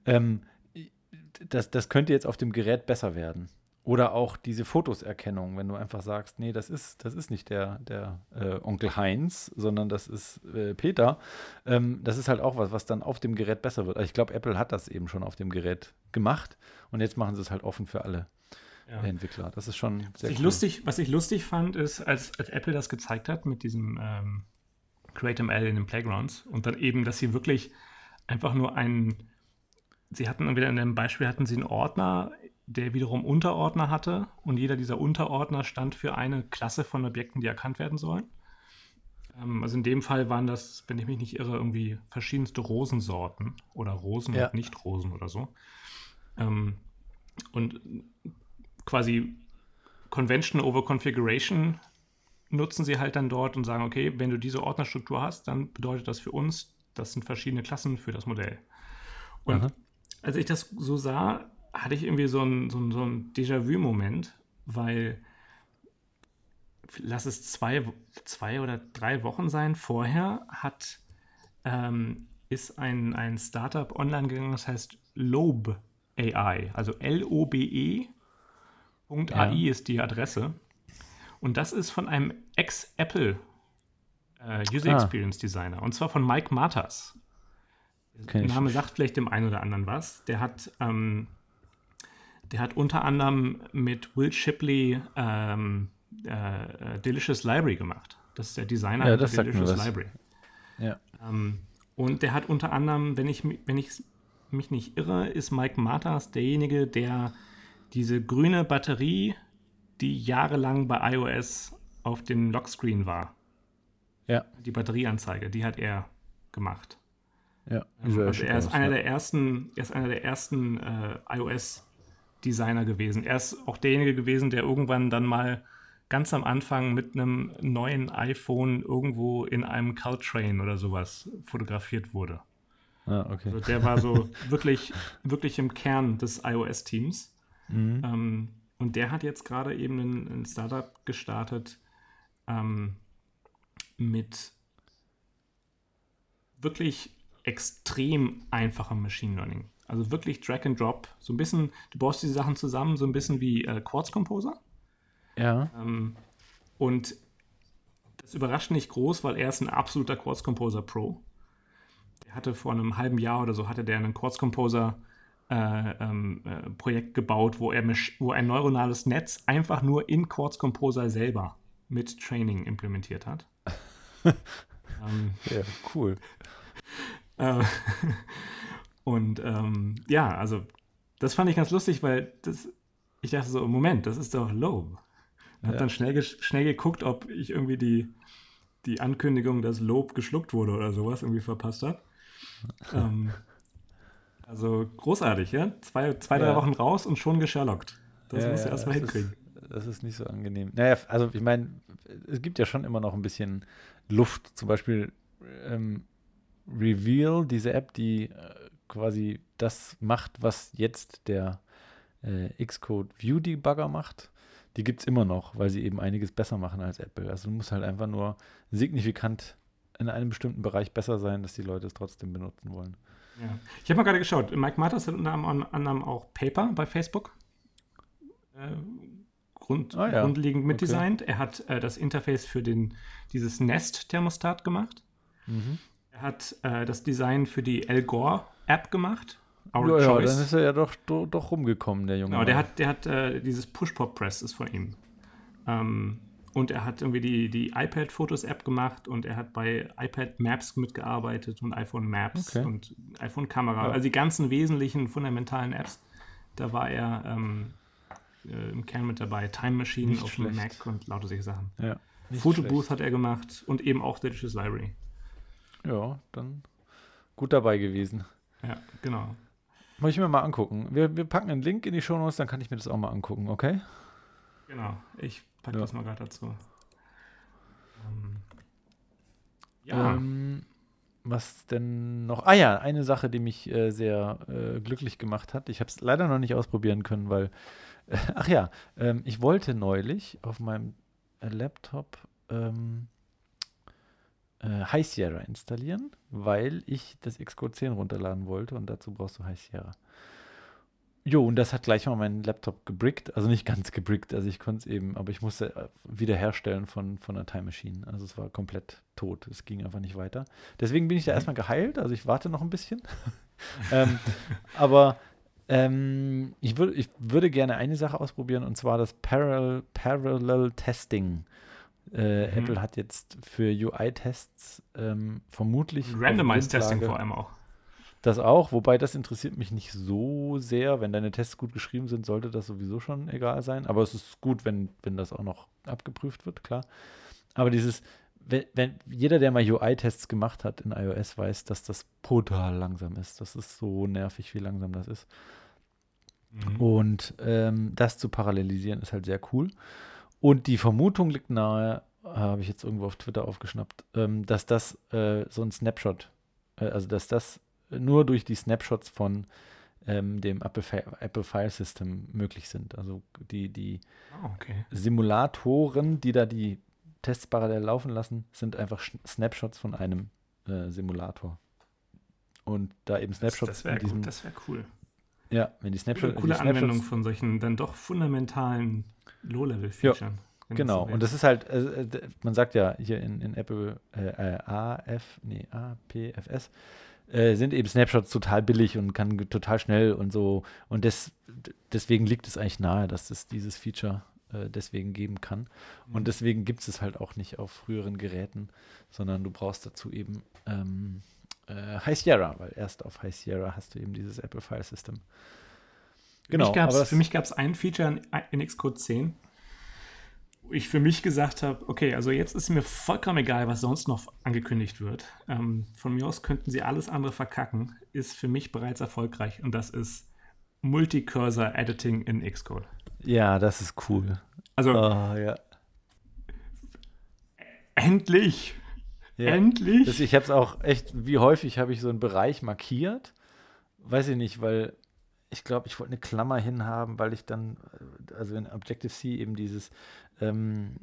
Ähm, das, das könnte jetzt auf dem Gerät besser werden. Oder auch diese Fotoserkennung, wenn du einfach sagst, nee, das ist, das ist nicht der, der äh, Onkel Heinz, sondern das ist äh, Peter. Ähm, das ist halt auch was, was dann auf dem Gerät besser wird. Also ich glaube, Apple hat das eben schon auf dem Gerät gemacht und jetzt machen sie es halt offen für alle ja. Entwickler. Das ist schon sehr was ich, cool. lustig, was ich lustig fand, ist, als, als Apple das gezeigt hat mit diesem ähm, CreateML in den Playgrounds und dann eben, dass sie wirklich einfach nur einen, sie hatten wieder in dem Beispiel, hatten sie einen Ordner der wiederum Unterordner hatte und jeder dieser Unterordner stand für eine Klasse von Objekten, die erkannt werden sollen. Ähm, also in dem Fall waren das, wenn ich mich nicht irre, irgendwie verschiedenste Rosensorten oder Rosen ja. und Nicht-Rosen oder so. Ähm, und quasi Convention over Configuration nutzen sie halt dann dort und sagen, okay, wenn du diese Ordnerstruktur hast, dann bedeutet das für uns, das sind verschiedene Klassen für das Modell. Und Aha. Als ich das so sah, hatte ich irgendwie so einen so so ein Déjà-vu-Moment, weil lass es zwei, zwei oder drei Wochen sein, vorher hat ähm, ist ein, ein Startup online gegangen, das heißt Lobe AI, also L-O-B-E.ai ja. ist die Adresse. Und das ist von einem Ex-Apple äh, User ah. Experience Designer. Und zwar von Mike Martas. Der Name sagt vielleicht dem einen oder anderen was. Der hat, ähm, der hat unter anderem mit Will Shipley ähm, äh, Delicious Library gemacht. Das ist der Designer ja, das der Delicious Library. Ja. Ähm, und der hat unter anderem, wenn ich, wenn ich mich nicht irre, ist Mike Martas derjenige, der diese grüne Batterie, die jahrelang bei iOS auf dem Lockscreen war. Ja. Die Batterieanzeige, die hat er gemacht. Ja. Also er ist einer der ersten, er ist einer der ersten äh, iOS-Designer gewesen. Er ist auch derjenige gewesen, der irgendwann dann mal ganz am Anfang mit einem neuen iPhone irgendwo in einem Caltrain oder sowas fotografiert wurde. Ah, okay. Also der war so wirklich, wirklich im Kern des iOS-Teams. Mhm. Ähm, und der hat jetzt gerade eben ein, ein Startup gestartet ähm, mit wirklich extrem einfachem Machine Learning. Also wirklich Drag and Drop. So ein bisschen, du baust diese Sachen zusammen, so ein bisschen wie äh, Quartz Composer. Ja. Ähm, und das überrascht nicht groß, weil er ist ein absoluter Quartz Composer Pro. Er hatte vor einem halben Jahr oder so hatte der einen Quartz Composer äh, ähm, äh, Projekt gebaut, wo er wo ein neuronales Netz einfach nur in Quartz Composer selber mit Training implementiert hat. ähm, ja, cool. Äh, und ähm, ja, also das fand ich ganz lustig, weil das, ich dachte so, Moment, das ist doch Low. Ja. Hab dann schnell, schnell geguckt, ob ich irgendwie die, die Ankündigung, dass Lob geschluckt wurde oder sowas irgendwie verpasst habe. ähm, also großartig, ja? Zwei, zwei drei Wochen raus und schon gesherlockt. Das ja, musst du ja, erstmal hinkriegen. Ist, das ist nicht so angenehm. Naja, also ich meine, es gibt ja schon immer noch ein bisschen Luft. Zum Beispiel ähm, Reveal, diese App, die äh, quasi das macht, was jetzt der äh, Xcode View Debugger macht die gibt es immer noch, weil sie eben einiges besser machen als Apple. Also du musst halt einfach nur signifikant in einem bestimmten Bereich besser sein, dass die Leute es trotzdem benutzen wollen. Ja. Ich habe mal gerade geschaut, Mike Martas hat unter anderem auch Paper bei Facebook äh, grund, ah, ja. grundlegend mitdesignt. Okay. Er hat äh, das Interface für den, dieses Nest-Thermostat gemacht. Mhm. Er hat äh, das Design für die El Gore-App gemacht. Our ja, Choice. Ja, dann ist er ja doch, doch, doch rumgekommen, der Junge. Genau, der hat, der hat äh, dieses Push-Pop-Press ist von ihm. Ähm, und er hat irgendwie die, die iPad-Fotos-App gemacht und er hat bei iPad Maps mitgearbeitet und iPhone Maps okay. und iPhone Kamera. Ja. Also die ganzen wesentlichen fundamentalen Apps, da war er ähm, äh, im Kern mit dabei. Time Machine nicht auf dem Mac und lauter solche Sachen. Ja, Fotobooth hat er gemacht und eben auch Delicious Library. Ja, dann gut dabei gewesen. Ja, genau. Muss ich mir mal angucken. Wir, wir packen einen Link in die Show Notes, dann kann ich mir das auch mal angucken, okay? Genau, ich packe ja. das mal gerade dazu. Ähm, ja. Ähm, was denn noch? Ah ja, eine Sache, die mich äh, sehr äh, glücklich gemacht hat. Ich habe es leider noch nicht ausprobieren können, weil, äh, ach ja, ähm, ich wollte neulich auf meinem Laptop ähm, äh, High Sierra installieren, weil ich das Xcode 10 runterladen wollte und dazu brauchst du High Sierra. Jo, und das hat gleich mal meinen Laptop gebrickt, also nicht ganz gebrickt, also ich konnte es eben, aber ich musste äh, wiederherstellen von, von einer Time Machine. Also es war komplett tot, es ging einfach nicht weiter. Deswegen bin ich da mhm. erstmal geheilt, also ich warte noch ein bisschen. ähm, aber ähm, ich, würd, ich würde gerne eine Sache ausprobieren und zwar das Parallel, Parallel Testing. Äh, mhm. Apple hat jetzt für UI-Tests ähm, vermutlich. Randomized Testing vor allem auch. Das auch, wobei das interessiert mich nicht so sehr. Wenn deine Tests gut geschrieben sind, sollte das sowieso schon egal sein. Aber es ist gut, wenn, wenn das auch noch abgeprüft wird, klar. Aber dieses, wenn, wenn jeder, der mal UI-Tests gemacht hat in iOS, weiß, dass das brutal langsam ist. Das ist so nervig, wie langsam das ist. Mhm. Und ähm, das zu parallelisieren ist halt sehr cool. Und die Vermutung liegt nahe, habe ich jetzt irgendwo auf Twitter aufgeschnappt, ähm, dass das äh, so ein Snapshot, äh, also dass das nur durch die Snapshots von ähm, dem Apple, Apple, File System möglich sind. Also die, die oh, okay. Simulatoren, die da die Tests parallel laufen lassen, sind einfach Snapshots von einem äh, Simulator. Und da eben Snapshots das, das wäre wär cool. Ja, wenn die Snapshots. Coole, coole Anwendung von solchen dann doch fundamentalen Low-Level-Features. Genau, so und das ist halt, äh, man sagt ja hier in, in Apple äh, AF, nee, APFS, äh, sind eben Snapshots total billig und kann total schnell und so. Und des, deswegen liegt es eigentlich nahe, dass es dieses Feature äh, deswegen geben kann. Und mhm. deswegen gibt es es halt auch nicht auf früheren Geräten, sondern du brauchst dazu eben ähm, äh, High Sierra, weil erst auf High Sierra hast du eben dieses Apple File System. Genau, für mich gab es ein Feature in, in Xcode 10, wo ich für mich gesagt habe, okay, also jetzt ist mir vollkommen egal, was sonst noch angekündigt wird. Ähm, von mir aus könnten sie alles andere verkacken, ist für mich bereits erfolgreich und das ist Multicursor Editing in Xcode. Ja, das ist cool. Also, oh, ja. endlich! Ja. Endlich! Das, ich habe es auch echt, wie häufig habe ich so einen Bereich markiert? Weiß ich nicht, weil ich glaube, ich wollte eine Klammer hinhaben, weil ich dann, also in Objective-C eben dieses, ähm,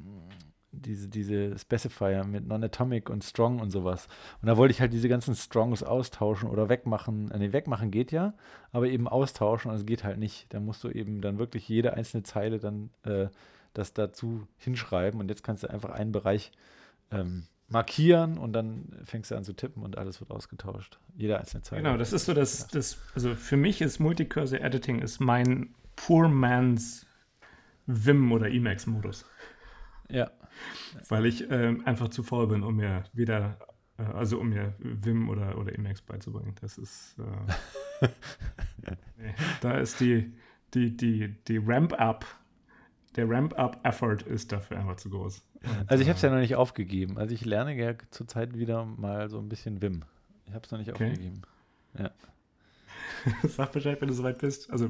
diese, diese Specifier mit Non-Atomic und Strong und sowas. Und da wollte ich halt diese ganzen Strongs austauschen oder wegmachen. Äh, nee, wegmachen geht ja, aber eben austauschen, also geht halt nicht. Da musst du eben dann wirklich jede einzelne Zeile dann äh, das dazu hinschreiben und jetzt kannst du einfach einen Bereich ähm, markieren und dann fängst du an zu tippen und alles wird ausgetauscht. Jede einzelne Zeile. Genau, das ist so das, das also für mich ist Multicursor Editing ist mein Poor Man's Vim oder Emacs-Modus. Ja. Weil ich äh, einfach zu faul bin, um mir wieder, äh, also um mir Vim oder, oder Emacs beizubringen. Das ist, äh, nee, da ist die, die, die, die Ramp-Up der Ramp-Up-Effort ist dafür einfach zu groß. Und, also ich habe es ja äh, noch nicht aufgegeben. Also ich lerne ja zurzeit wieder mal so ein bisschen Vim. Ich habe es noch nicht okay. aufgegeben. Ja. Sag Bescheid, wenn du soweit bist. Also,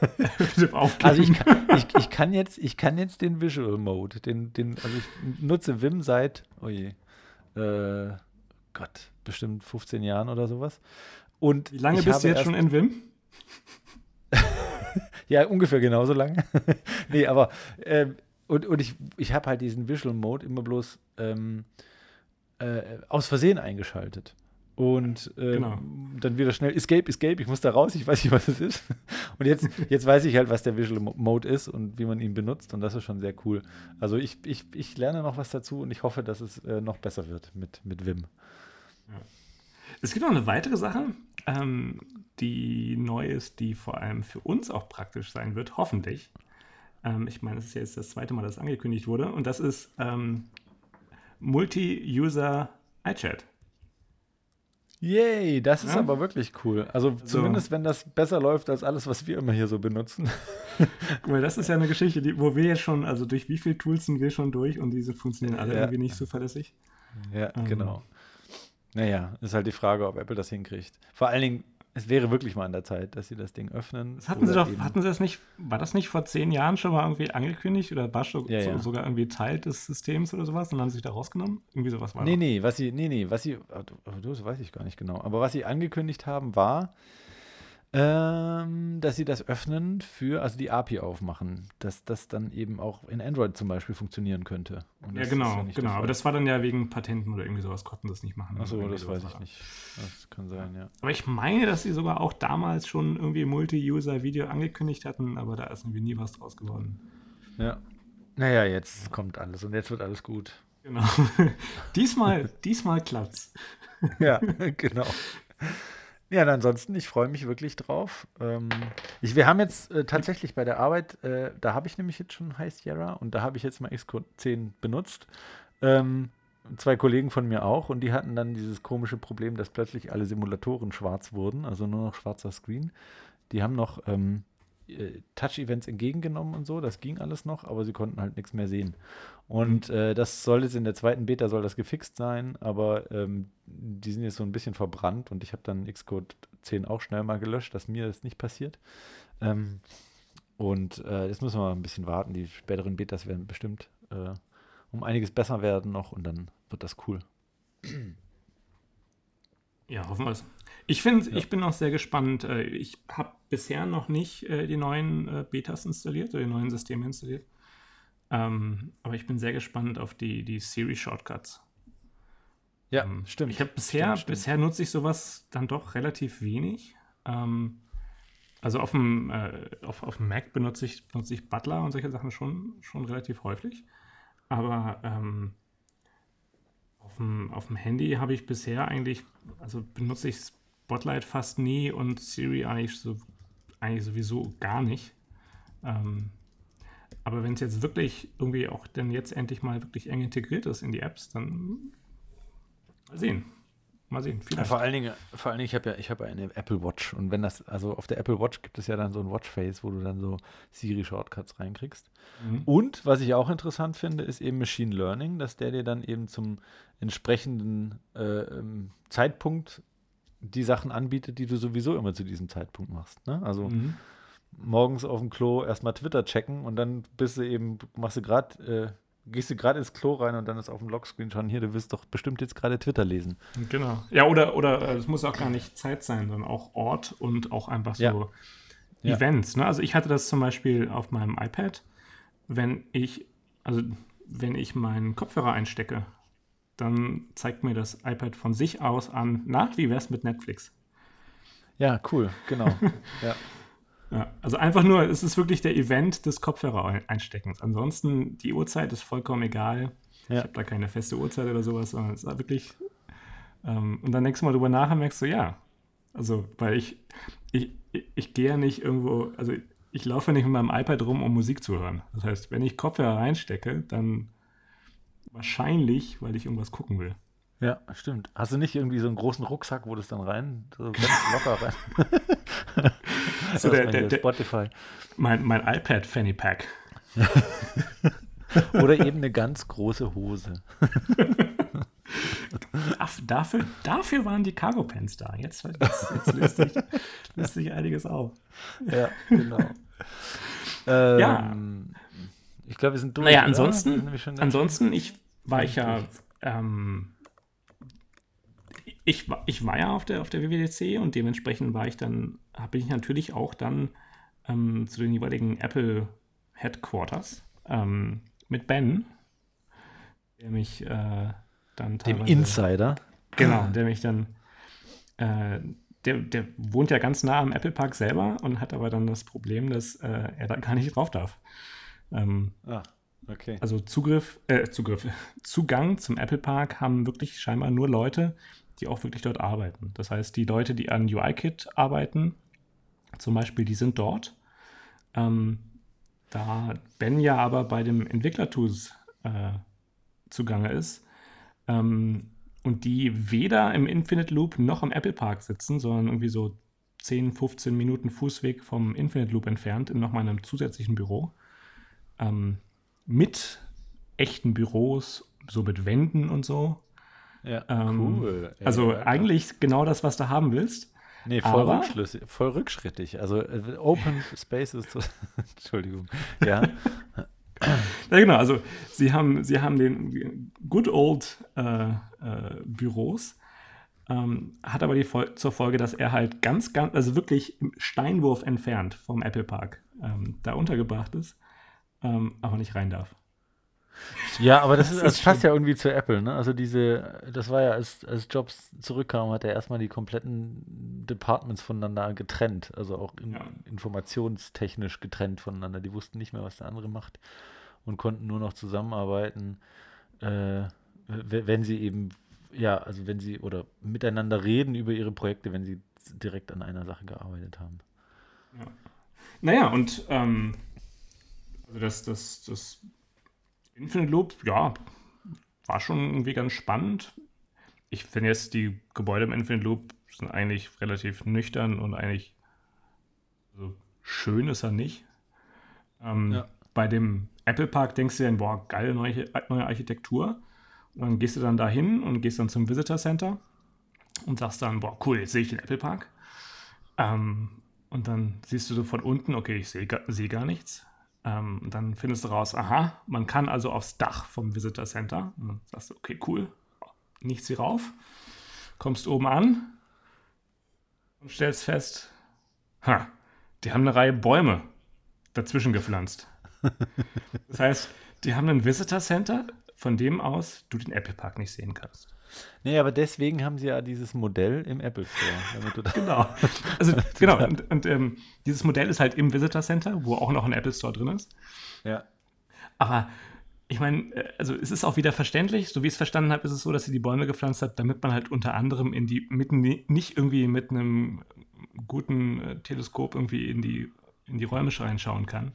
also ich, kann, ich, ich, kann jetzt, ich kann jetzt den Visual Mode, den, den, also ich nutze Vim seit, oh je, äh, Gott, bestimmt 15 Jahren oder sowas. Und Wie lange bist du jetzt schon in Vim? Ja, ungefähr genauso lange. nee, aber äh, und, und ich, ich habe halt diesen Visual Mode immer bloß ähm, äh, aus Versehen eingeschaltet. Und äh, genau. dann wieder schnell Escape, Escape, ich muss da raus, ich weiß nicht, was es ist. Und jetzt, jetzt weiß ich halt, was der Visual Mode ist und wie man ihn benutzt und das ist schon sehr cool. Also ich, ich, ich lerne noch was dazu und ich hoffe, dass es äh, noch besser wird mit, mit Vim. Ja. Es gibt noch eine weitere Sache, ähm, die neu ist, die vor allem für uns auch praktisch sein wird, hoffentlich. Ähm, ich meine, es ist jetzt das zweite Mal, dass es angekündigt wurde. Und das ist ähm, Multi-User iChat. Yay, das ist ja? aber wirklich cool. Also so. zumindest, wenn das besser läuft als alles, was wir immer hier so benutzen. Mal, das ist ja eine Geschichte, die, wo wir jetzt schon, also durch wie viele Tools sind wir schon durch und diese funktionieren alle ja. irgendwie nicht so verlässlich. Ja, ähm, genau. Naja, ist halt die Frage, ob Apple das hinkriegt. Vor allen Dingen, es wäre wirklich mal an der Zeit, dass sie das Ding öffnen. Das hatten sie doch, hatten sie das nicht, war das nicht vor zehn Jahren schon mal irgendwie angekündigt oder war schon ja, ja. sogar irgendwie Teil des Systems oder sowas und haben sie sich da rausgenommen? Irgendwie sowas war Nee, doch. nee, was sie, nee, nee, was sie, oh, das weiß ich gar nicht genau, aber was sie angekündigt haben, war, ähm, dass sie das öffnen für, also die API aufmachen, dass das dann eben auch in Android zum Beispiel funktionieren könnte. ja, genau, ja genau. Aber das war dann ja wegen Patenten oder irgendwie sowas, konnten das nicht machen. Achso, das weiß ich war. nicht. Das kann sein, ja. Aber ich meine, dass sie sogar auch damals schon irgendwie Multi-User-Video angekündigt hatten, aber da ist irgendwie nie was draus geworden. Ja. Naja, jetzt kommt alles und jetzt wird alles gut. Genau. diesmal, diesmal klappt's. ja, genau. Ja, ansonsten, ich freue mich wirklich drauf. Ähm, ich, wir haben jetzt äh, tatsächlich bei der Arbeit, äh, da habe ich nämlich jetzt schon High Sierra und da habe ich jetzt mal Xcode 10 benutzt. Ähm, zwei Kollegen von mir auch und die hatten dann dieses komische Problem, dass plötzlich alle Simulatoren schwarz wurden, also nur noch schwarzer Screen. Die haben noch ähm, äh, Touch-Events entgegengenommen und so, das ging alles noch, aber sie konnten halt nichts mehr sehen. Und äh, das soll jetzt in der zweiten Beta soll das gefixt sein, aber ähm, die sind jetzt so ein bisschen verbrannt und ich habe dann Xcode 10 auch schnell mal gelöscht, dass mir das nicht passiert. Ähm, und äh, jetzt müssen wir ein bisschen warten. Die späteren Betas werden bestimmt äh, um einiges besser werden noch und dann wird das cool. Ja, hoffen wir es. Ich finde, ja. ich bin auch sehr gespannt. Äh, ich habe bisher noch nicht äh, die neuen äh, Betas installiert oder die neuen Systeme installiert. Ähm, aber ich bin sehr gespannt auf die, die Siri-Shortcuts. Ja, ähm, stimmt. Ich habe bisher, stimmt, stimmt. bisher nutze ich sowas dann doch relativ wenig. Ähm, also auf dem, äh, auf, auf dem Mac benutze ich, benutze ich Butler und solche Sachen schon, schon relativ häufig. Aber ähm, auf, dem, auf dem Handy habe ich bisher eigentlich, also benutze ich Spotlight fast nie und Siri eigentlich, so, eigentlich sowieso gar nicht. Ähm, aber wenn es jetzt wirklich irgendwie auch denn jetzt endlich mal wirklich eng integriert ist in die Apps, dann mal sehen. Mal sehen. Ja, vor allen Dingen, vor allen Dingen, ich habe ja, ich habe eine Apple Watch und wenn das, also auf der Apple Watch gibt es ja dann so ein Watchface, wo du dann so Siri-Shortcuts reinkriegst. Mhm. Und was ich auch interessant finde, ist eben Machine Learning, dass der dir dann eben zum entsprechenden äh, ähm, Zeitpunkt die Sachen anbietet, die du sowieso immer zu diesem Zeitpunkt machst. Ne? Also mhm. morgens auf dem Klo erstmal Twitter checken und dann bist du eben, machst du gerade äh, gehst du gerade ins Klo rein und dann ist auf dem Lockscreen schon hier, du willst doch bestimmt jetzt gerade Twitter lesen. Genau. Ja, oder, oder äh, es muss auch gar nicht Zeit sein, sondern auch Ort und auch einfach so ja. Events. Ne? Also ich hatte das zum Beispiel auf meinem iPad, wenn ich, also wenn ich meinen Kopfhörer einstecke, dann zeigt mir das iPad von sich aus an, na, wie wär's mit Netflix? Ja, cool, genau. ja. Ja, also einfach nur, es ist wirklich der Event des Kopfhörer-Einsteckens. Ansonsten, die Uhrzeit ist vollkommen egal. Ja. Ich habe da keine feste Uhrzeit oder sowas, sondern es ist wirklich. Ähm, und dann nächstes Mal drüber nachher merkst du, ja. Also, weil ich, ich, ich, ich gehe ja nicht irgendwo, also ich laufe nicht mit meinem iPad rum, um Musik zu hören. Das heißt, wenn ich Kopfhörer reinstecke, dann wahrscheinlich, weil ich irgendwas gucken will. Ja, stimmt. Hast du nicht irgendwie so einen großen Rucksack, wo das dann rein, so ganz locker rein? so der, der, der, Spotify. Mein, mein iPad Fanny Pack. Oder eben eine ganz große Hose. dafür, dafür waren die Cargo Pants da. Jetzt, jetzt, jetzt löst, sich, löst sich einiges auf. Ja, genau. Ähm, ja. Ich glaube, wir sind durch. Naja, ansonsten, ansonsten ich war ich ja ähm, ich, ich war ja auf der, auf der WWDC und dementsprechend war ich dann, habe ich natürlich auch dann ähm, zu den jeweiligen Apple Headquarters ähm, mit Ben, der mich äh, dann Dem Insider. Genau, der mich dann, äh, der, der wohnt ja ganz nah am Apple Park selber und hat aber dann das Problem, dass äh, er da gar nicht drauf darf. Ähm, ah, okay. Also Zugriff, äh, Zugriff, Zugang zum Apple Park haben wirklich scheinbar nur Leute, die auch wirklich dort arbeiten. Das heißt, die Leute, die an UIKit arbeiten, zum Beispiel, die sind dort. Ähm, da Ben ja aber bei dem Entwicklertools äh, zugange ist ähm, und die weder im Infinite Loop noch am Apple Park sitzen, sondern irgendwie so 10, 15 Minuten Fußweg vom Infinite Loop entfernt in nochmal einem zusätzlichen Büro ähm, mit echten Büros, so mit Wänden und so. Ja, ähm, cool. Ja, also ja, eigentlich genau das, was du haben willst. Nee, voll, aber, voll rückschrittig. Also äh, Open Spaces, Entschuldigung. Ja. ja, genau. Also sie haben, sie haben den Good Old äh, äh, Büros, ähm, hat aber die Fol zur Folge, dass er halt ganz, ganz, also wirklich im Steinwurf entfernt vom Apple Park ähm, da untergebracht ist, ähm, aber nicht rein darf. Ja, aber das, ist, das passt ja irgendwie zu Apple, ne? Also diese, das war ja, als, als Jobs zurückkam, hat er erstmal die kompletten Departments voneinander getrennt, also auch in, ja. informationstechnisch getrennt voneinander. Die wussten nicht mehr, was der andere macht und konnten nur noch zusammenarbeiten, äh, wenn sie eben, ja, also wenn sie oder miteinander reden über ihre Projekte, wenn sie direkt an einer Sache gearbeitet haben. Ja. Naja, und ähm, also das, das, das Infinite Loop, ja, war schon irgendwie ganz spannend. Ich finde jetzt, die Gebäude im Infinite Loop sind eigentlich relativ nüchtern und eigentlich also schön ist er nicht. Ähm, ja. Bei dem Apple Park denkst du dir, boah, geile neue, neue Architektur. Und dann gehst du dann dahin und gehst dann zum Visitor Center und sagst dann, boah, cool, jetzt sehe ich den Apple Park. Ähm, und dann siehst du so von unten, okay, ich sehe seh gar nichts. Ähm, dann findest du raus, aha, man kann also aufs Dach vom Visitor Center. Und dann sagst du, okay, cool, nichts hier rauf. Kommst oben an und stellst fest, ha, die haben eine Reihe Bäume dazwischen gepflanzt. Das heißt, die haben ein Visitor Center, von dem aus du den Apple Park nicht sehen kannst. Nee, aber deswegen haben sie ja dieses Modell im Apple Store. genau. Also, genau. Und, und ähm, dieses Modell ist halt im Visitor Center, wo auch noch ein Apple Store drin ist. Ja. Aber ich meine, äh, also es ist auch wieder verständlich, so wie ich es verstanden habe, ist es so, dass sie die Bäume gepflanzt hat, damit man halt unter anderem in die, mitten, nicht irgendwie mit einem guten äh, Teleskop irgendwie in die, in die Räume reinschauen kann.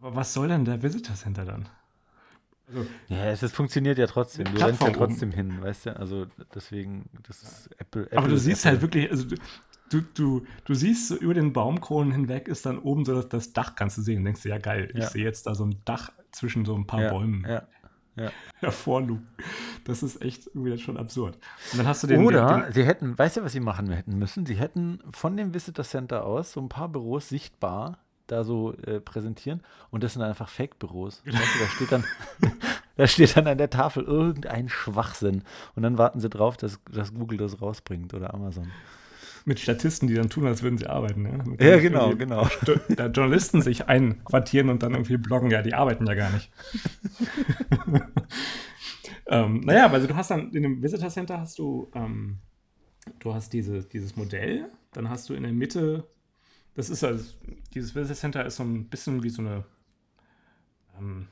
Aber was soll denn der Visitor Center dann? Also, ja, es ist, funktioniert ja trotzdem. Du rennst ja trotzdem oben. hin, weißt du? Also deswegen, das ist Apple. Apple Aber du siehst halt Apple. halt wirklich, also du, du, du siehst so über den Baumkronen hinweg ist dann oben so das, das Dach kannst du sehen. Und denkst du, ja geil, ja. ich sehe jetzt da so ein Dach zwischen so ein paar ja, Bäumen. Ja. Ja. hervorlugt. Das ist echt irgendwie schon absurd. Und dann hast du den, Oder den, den, sie hätten, weißt du, was sie machen hätten müssen? Sie hätten von dem Visitor Center aus so ein paar Büros sichtbar da so äh, präsentieren und das sind einfach Fake-Büros. Weißt du, da steht dann, da steht dann an der Tafel irgendein Schwachsinn und dann warten sie drauf, dass, dass Google das rausbringt oder Amazon. Mit Statisten, die dann tun, als würden sie arbeiten. Ja, ja genau, genau. Da Journalisten sich einquartieren und dann irgendwie bloggen, ja, die arbeiten ja gar nicht. ähm, naja, also du hast dann in dem Visitor Center hast du, ähm, du hast diese, dieses Modell, dann hast du in der Mitte das ist also, dieses Visitor Center ist so ein bisschen wie so eine, ähm,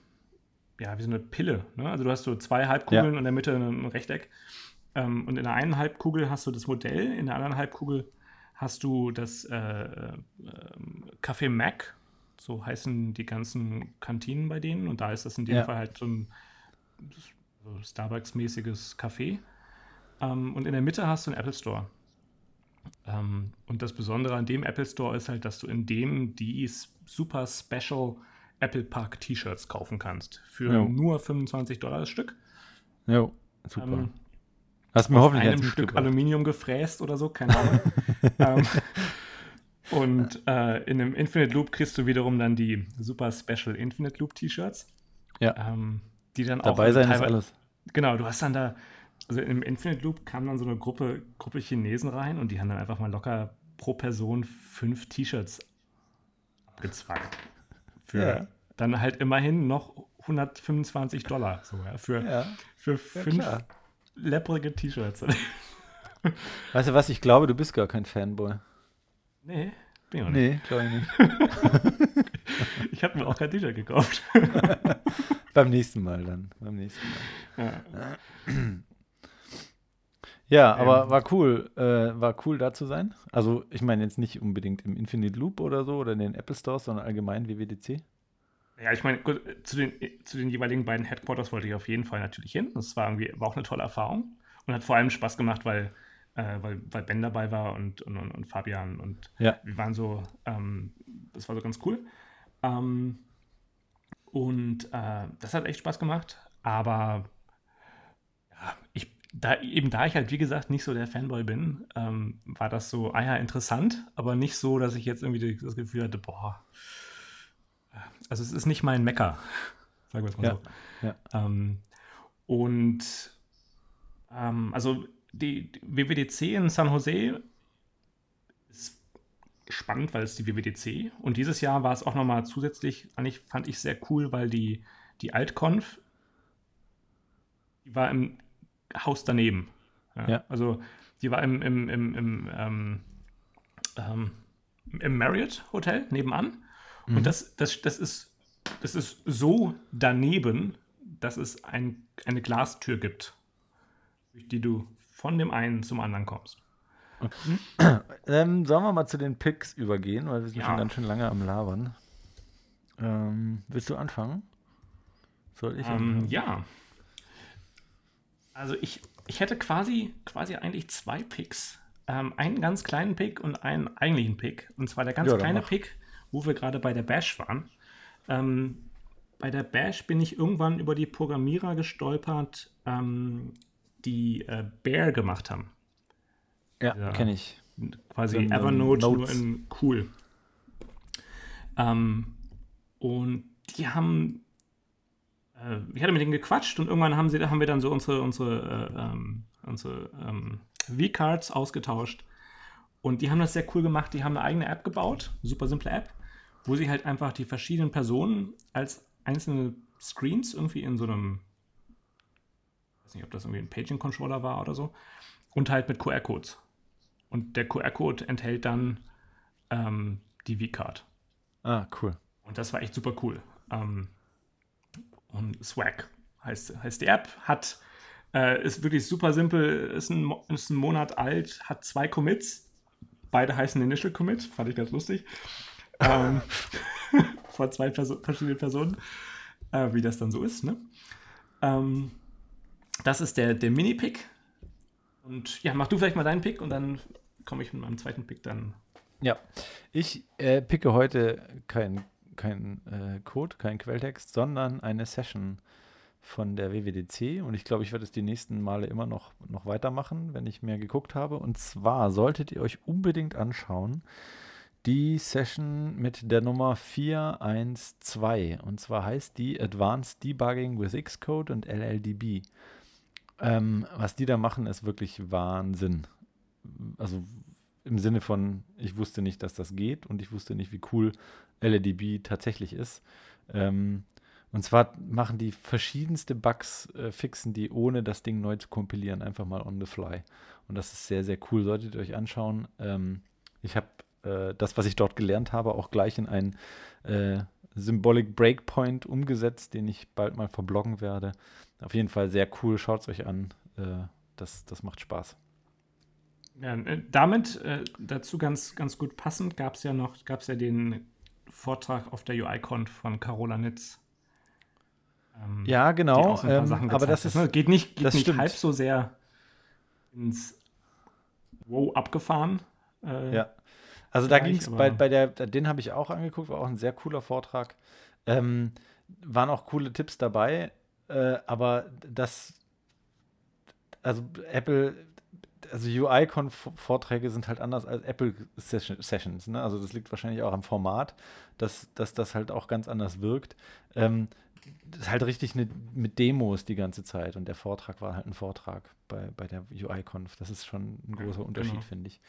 ja, wie so eine Pille. Ne? Also du hast so zwei Halbkugeln ja. und in der Mitte ein Rechteck. Ähm, und in der einen Halbkugel hast du das Modell, in der anderen Halbkugel hast du das äh, äh, Café Mac, so heißen die ganzen Kantinen bei denen. Und da ist das in dem ja. Fall halt so ein Starbucks-mäßiges Café. Ähm, und in der Mitte hast du einen Apple Store. Ähm, und das Besondere an dem Apple Store ist halt, dass du in dem die super special Apple Park T-Shirts kaufen kannst. Für jo. nur 25 Dollar das Stück. Jo, super. Ähm, Hast mir hoffentlich einem Stück Aluminium gefräst oder so, keine Ahnung. ähm, und äh, in einem Infinite Loop kriegst du wiederum dann die super Special Infinite Loop T-Shirts. Ja. Ähm, die dann Dabei auch sein ist alles. Genau, du hast dann da also im Infinite Loop kam dann so eine Gruppe, Gruppe Chinesen rein und die haben dann einfach mal locker pro Person fünf T-Shirts abgezwackt. Für ja. dann halt immerhin noch 125 Dollar. So, ja, für, ja. für fünf ja, lepprige T-Shirts. Weißt du was, ich glaube, du bist gar kein Fanboy. Nee, bin ich auch nicht. Nee, glaube ich nicht. ich habe mir auch kein T-Shirt gekauft. Beim nächsten Mal dann. Beim nächsten Mal. Ja. Ja, aber ähm, war cool, äh, war cool da zu sein. Also ich meine jetzt nicht unbedingt im Infinite Loop oder so oder in den Apple Stores, sondern allgemein WWDC. Ja, ich meine, zu den, zu den jeweiligen beiden Headquarters wollte ich auf jeden Fall natürlich hin. Das war irgendwie war auch eine tolle Erfahrung und hat vor allem Spaß gemacht, weil, äh, weil, weil Ben dabei war und, und, und, und Fabian und ja. wir waren so, ähm, das war so ganz cool. Ähm, und äh, das hat echt Spaß gemacht, aber ja, ich da, eben da ich halt, wie gesagt, nicht so der Fanboy bin, ähm, war das so, ah ja, interessant, aber nicht so, dass ich jetzt irgendwie das Gefühl hatte, boah, also es ist nicht mein Mecker, sagen wir es mal ja, so. Ja. Ähm, und ähm, also die, die, WWDC in San Jose ist spannend, weil es die WWDC und dieses Jahr war es auch nochmal zusätzlich, eigentlich fand ich sehr cool, weil die, die Altconf die war im Haus daneben. Ja, ja. Also die war im, im, im, im, ähm, ähm, im Marriott Hotel nebenan. Mhm. Und das, das, das, ist, das ist so daneben, dass es ein, eine Glastür gibt, durch die du von dem einen zum anderen kommst. Okay. Ähm, sollen wir mal zu den Picks übergehen, weil wir sind ja. schon ganz schön lange am Labern. Ähm, willst du anfangen? Soll ich? Ähm, ja. Also ich, ich hätte quasi, quasi eigentlich zwei Picks. Ähm, einen ganz kleinen Pick und einen eigentlichen Pick. Und zwar der ganz Ja, kleine mach. Pick, wo wir gerade bei der Bash waren. Ähm, bei der Bash bin ich irgendwann über die Programmierer gestolpert, ähm, die äh, Bear gemacht haben. Ja, Ja. kenne ich. quasi ein- Evernote nur Notes. in cool. Ähm, und die haben, ich hatte mit denen gequatscht und irgendwann haben, sie, haben wir dann so unsere, unsere, äh, ähm, unsere ähm, V-Cards ausgetauscht. Und die haben das sehr cool gemacht. Die haben eine eigene App gebaut, super simple App, wo sie halt einfach die verschiedenen Personen als einzelne Screens irgendwie in so einem, ich weiß nicht, ob das irgendwie ein Paging-Controller war oder so, und halt mit QR-Codes. Und der QR-Code enthält dann ähm, die V-Card. Ah, cool. Und das war echt super cool. Ähm, und Swag heißt, heißt die App, hat, äh, ist wirklich super simpel, ist ein, ist ein Monat alt, hat zwei Commits. Beide heißen Initial Commit, fand ich ganz lustig. ähm, von zwei Perso verschiedenen Personen, äh, wie das dann so ist. Ne? Ähm, das ist der, der Mini-Pick. Und ja, mach du vielleicht mal deinen Pick und dann komme ich mit meinem zweiten Pick dann. Ja, ich äh, picke heute kein, kein äh, Code, kein Quelltext, sondern eine Session von der WWDC und ich glaube, ich werde es die nächsten Male immer noch, noch weitermachen, wenn ich mehr geguckt habe. Und zwar solltet ihr euch unbedingt anschauen die Session mit der Nummer 412 und zwar heißt die Advanced Debugging with Xcode und LLDB. Ähm, was die da machen, ist wirklich Wahnsinn. Also im Sinne von, ich wusste nicht, dass das geht und ich wusste nicht, wie cool LLDB tatsächlich ist. Ähm, und zwar machen die verschiedenste Bugs, äh, fixen die, ohne das Ding neu zu kompilieren, einfach mal on the fly. Und das ist sehr, sehr cool, solltet ihr euch anschauen. Ähm, ich habe äh, das, was ich dort gelernt habe, auch gleich in einen äh, Symbolic Breakpoint umgesetzt, den ich bald mal verbloggen werde. Auf jeden Fall sehr cool, schaut es euch an. Äh, das, das macht Spaß. Ja, äh, damit äh, dazu ganz, ganz gut passend gab es ja noch, gab es ja den Vortrag auf der UI-Con von Carola Nitz. ähm, Ja, genau. Ähm, aber das ist, ne? geht nicht, geht nicht stimmt. halb so sehr ins Wow abgefahren. Äh, Ja. Also da ging es bei, bei der, den habe ich auch angeguckt, war auch ein sehr cooler Vortrag. Ähm, waren auch coole Tipps dabei, äh, aber das, also Apple, also UI-Con-Vorträge sind halt anders als Apple-Sessions. Ne? Also das liegt wahrscheinlich auch am Format, dass, dass das halt auch ganz anders wirkt. Ähm, das ist halt richtig eine, mit Demos die ganze Zeit und der Vortrag war halt ein Vortrag bei, bei der UI-Conf. Das ist schon ein großer Unterschied, genau. finde ich.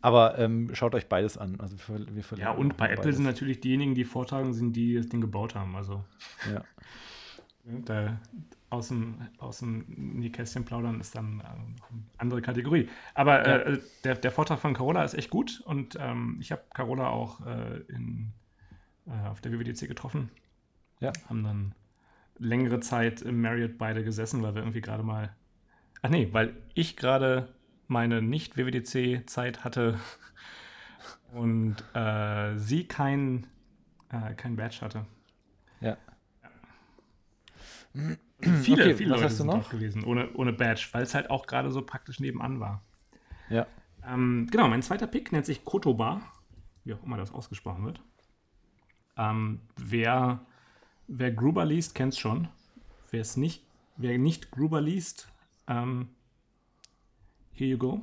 Aber ähm, schaut euch beides an. Also wir, wir ja, und bei Apple beides. sind natürlich diejenigen, die vortragen, sind die, die das Ding gebaut haben. Also Ja. da aus dem, aus dem Nähkästchen plaudern ist dann ähm, eine andere Kategorie. Aber Ja. äh, der, der Vortrag von Carola ist echt gut und ähm, ich habe Carola auch äh, in, äh, auf der WWDC getroffen. Ja. Haben dann längere Zeit im Marriott beide gesessen, weil wir irgendwie gerade mal. Ach nee, weil ich gerade meine Nicht-WWDC-Zeit hatte und äh, sie kein, äh, kein Badge hatte. Viele, Okay, viele Leute hast du sind noch? gewesen, ohne, ohne Badge, weil es halt auch gerade so praktisch nebenan war. Ja. Ähm, genau, mein zweiter Pick nennt sich Kotoba, wie auch immer das ausgesprochen wird. Ähm, wer, wer Gruber liest, kennt es schon. Wer es nicht, wer nicht Gruber liest, ähm, here you go.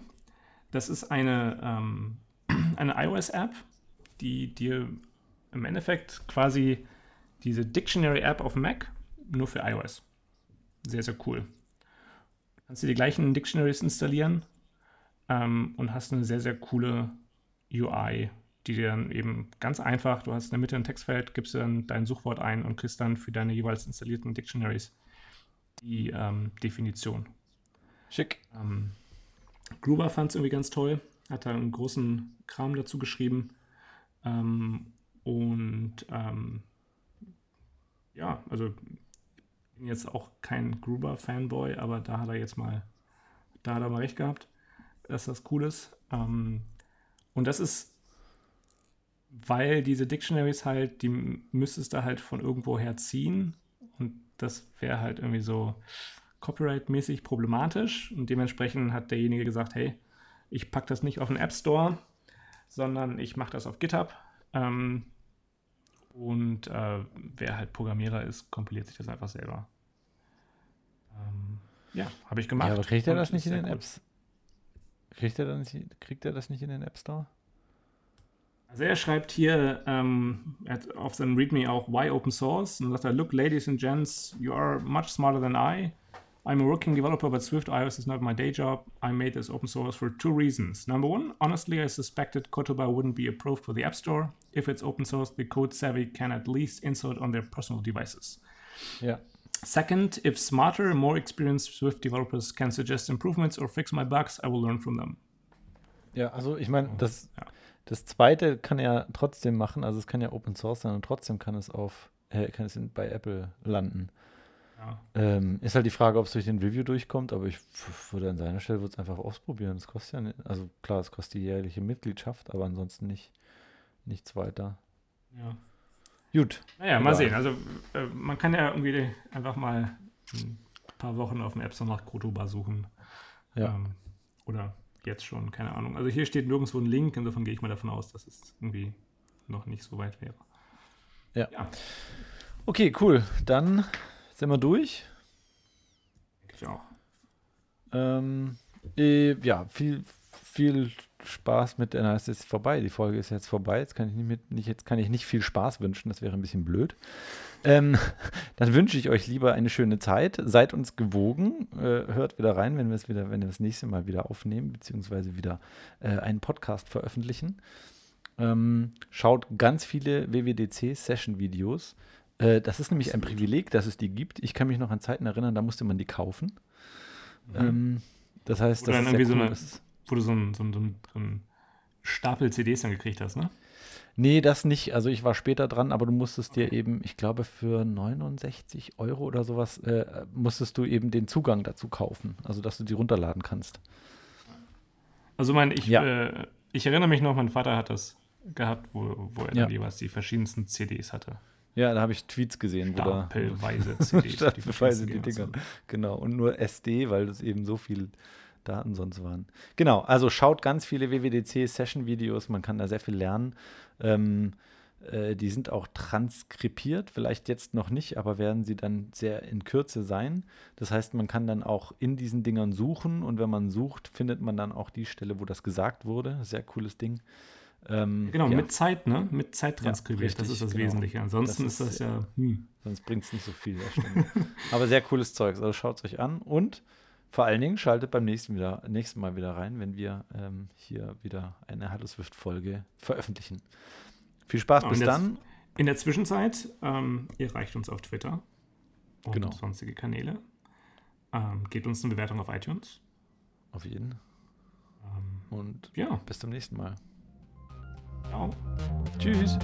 Das ist eine, ähm, eine iOS-App, die dir im Endeffekt quasi diese Dictionary-App auf Mac nur für iOS. Sehr, sehr cool. Kannst dir die gleichen Dictionaries installieren ähm, und hast eine sehr, sehr coole UI, die dir dann eben ganz einfach, du hast in der Mitte ein Textfeld, gibst dann dein Suchwort ein und kriegst dann für deine jeweils installierten Dictionaries die ähm, Definition. Schick. Ähm, Gruber fand es irgendwie ganz toll, hat da einen großen Kram dazu geschrieben. Ähm, und ähm, ja, also bin jetzt auch kein Gruber-Fanboy, aber da hat er jetzt mal, da hat er mal recht gehabt, dass das cool ist. Ähm, und das ist, weil diese Dictionaries halt, die müsstest du halt von irgendwoher ziehen und das wäre halt irgendwie so copyright-mäßig problematisch und dementsprechend hat derjenige gesagt, hey, ich packe das nicht auf den App Store, sondern ich mache das auf GitHub. Ähm, und äh, wer halt Programmierer ist, kompiliert sich das einfach selber. Ähm, ja, habe ich gemacht. Ja, aber kriegt er das nicht in den Apps? Kriegt er, das nicht, kriegt er das nicht in den App Store? Also er schreibt hier ähm, auf seinem README auch Why Open Source und sagt er, Look, ladies and gents, you are much smarter than I. I'm a working developer, but Swift iOS is not my day job. I made this open source for two reasons. Number one, honestly, I suspected Kotoba wouldn't be approved for the App Store. If it's open source, the code savvy can at least install it on their personal devices. Yeah. Second, if smarter, more experienced Swift developers can suggest improvements or fix my bugs, I will learn from them. Ja, also ich meine, das, ja. das zweite kann er trotzdem machen, also es kann ja Open Source sein und trotzdem kann es auf, äh, kann es bei Apple landen. Ja. Ähm, ist halt die Frage, ob es durch den Review durchkommt, aber ich würde an seiner Stelle es einfach ausprobieren. Das kostet ja nicht, also klar, es kostet die jährliche Mitgliedschaft, aber ansonsten nicht, nichts weiter. Ja. Gut. Naja, mal sehen. Also äh, man kann ja irgendwie einfach mal ein paar Wochen auf dem App Store nach Kotoba suchen. Ja. Ähm, oder jetzt schon, keine Ahnung. Also hier steht nirgendwo ein Link, insofern gehe ich mal davon aus, dass es irgendwie noch nicht so weit wäre. Ja. ja. Okay, cool. Dann sind wir durch. Ich auch. Ähm, äh, ja, viel, viel Spaß mit, na, es ist vorbei, die Folge ist jetzt vorbei, jetzt kann ich nicht, mit, nicht, jetzt kann ich nicht viel Spaß wünschen, das wäre ein bisschen blöd. Ähm, dann wünsche ich euch lieber eine schöne Zeit, seid uns gewogen, äh, hört wieder rein, wenn wir es wieder, wenn wir das nächste Mal wieder aufnehmen, beziehungsweise wieder äh, einen Podcast veröffentlichen. Ähm, schaut ganz viele WWDC-Session-Videos. Äh, das ist nämlich ein Privileg, dass es die gibt. Ich kann mich noch an Zeiten erinnern, da musste man die kaufen. Mhm. Ähm, das heißt, Oder das ist cool, so eine wo du so einen so so ein Stapel CDs dann gekriegt hast, ne? Nee, das nicht. Also ich war später dran, aber du musstest dir eben, ich glaube, für 69 Euro oder sowas, äh, musstest du eben den Zugang dazu kaufen. Also dass du die runterladen kannst. Also mein, ich, ja. äh, ich erinnere mich noch, mein Vater hat das gehabt, wo, wo er ja. dann jeweils die verschiedensten CDs hatte. Ja, da habe ich Tweets gesehen. Stapelweise CDs. Stapelweise die, die Dinger. Genau. Und nur SD, weil das eben so viel Daten sonst waren. Genau, also schaut ganz viele WWDC-Session-Videos, man kann da sehr viel lernen. Ähm, äh, die sind auch transkribiert, vielleicht jetzt noch nicht, aber werden sie dann sehr in Kürze sein. Das heißt, man kann dann auch in diesen Dingern suchen und wenn man sucht, findet man dann auch die Stelle, wo das gesagt wurde. Sehr cooles Ding. Ähm, genau, ja. mit Zeit, ne? Mit Zeit transkribiert, ja, das ist das genau. Wesentliche. Ansonsten das ist, ist, das ja. Hm. Sonst bringt es nicht so viel. Aber sehr cooles Zeug. Also schaut es euch an und vor allen Dingen schaltet beim nächsten, wieder, nächsten Mal wieder rein, wenn wir ähm, hier wieder eine Hello Swift-Folge veröffentlichen. Viel Spaß, bis dann. In der Zwischenzeit, ähm, ihr reicht uns auf Twitter und genau. sonstige Kanäle. Ähm, gebt uns eine Bewertung auf iTunes. Auf jeden. Ähm, und ja. bis zum nächsten Mal. Ciao. Tschüss.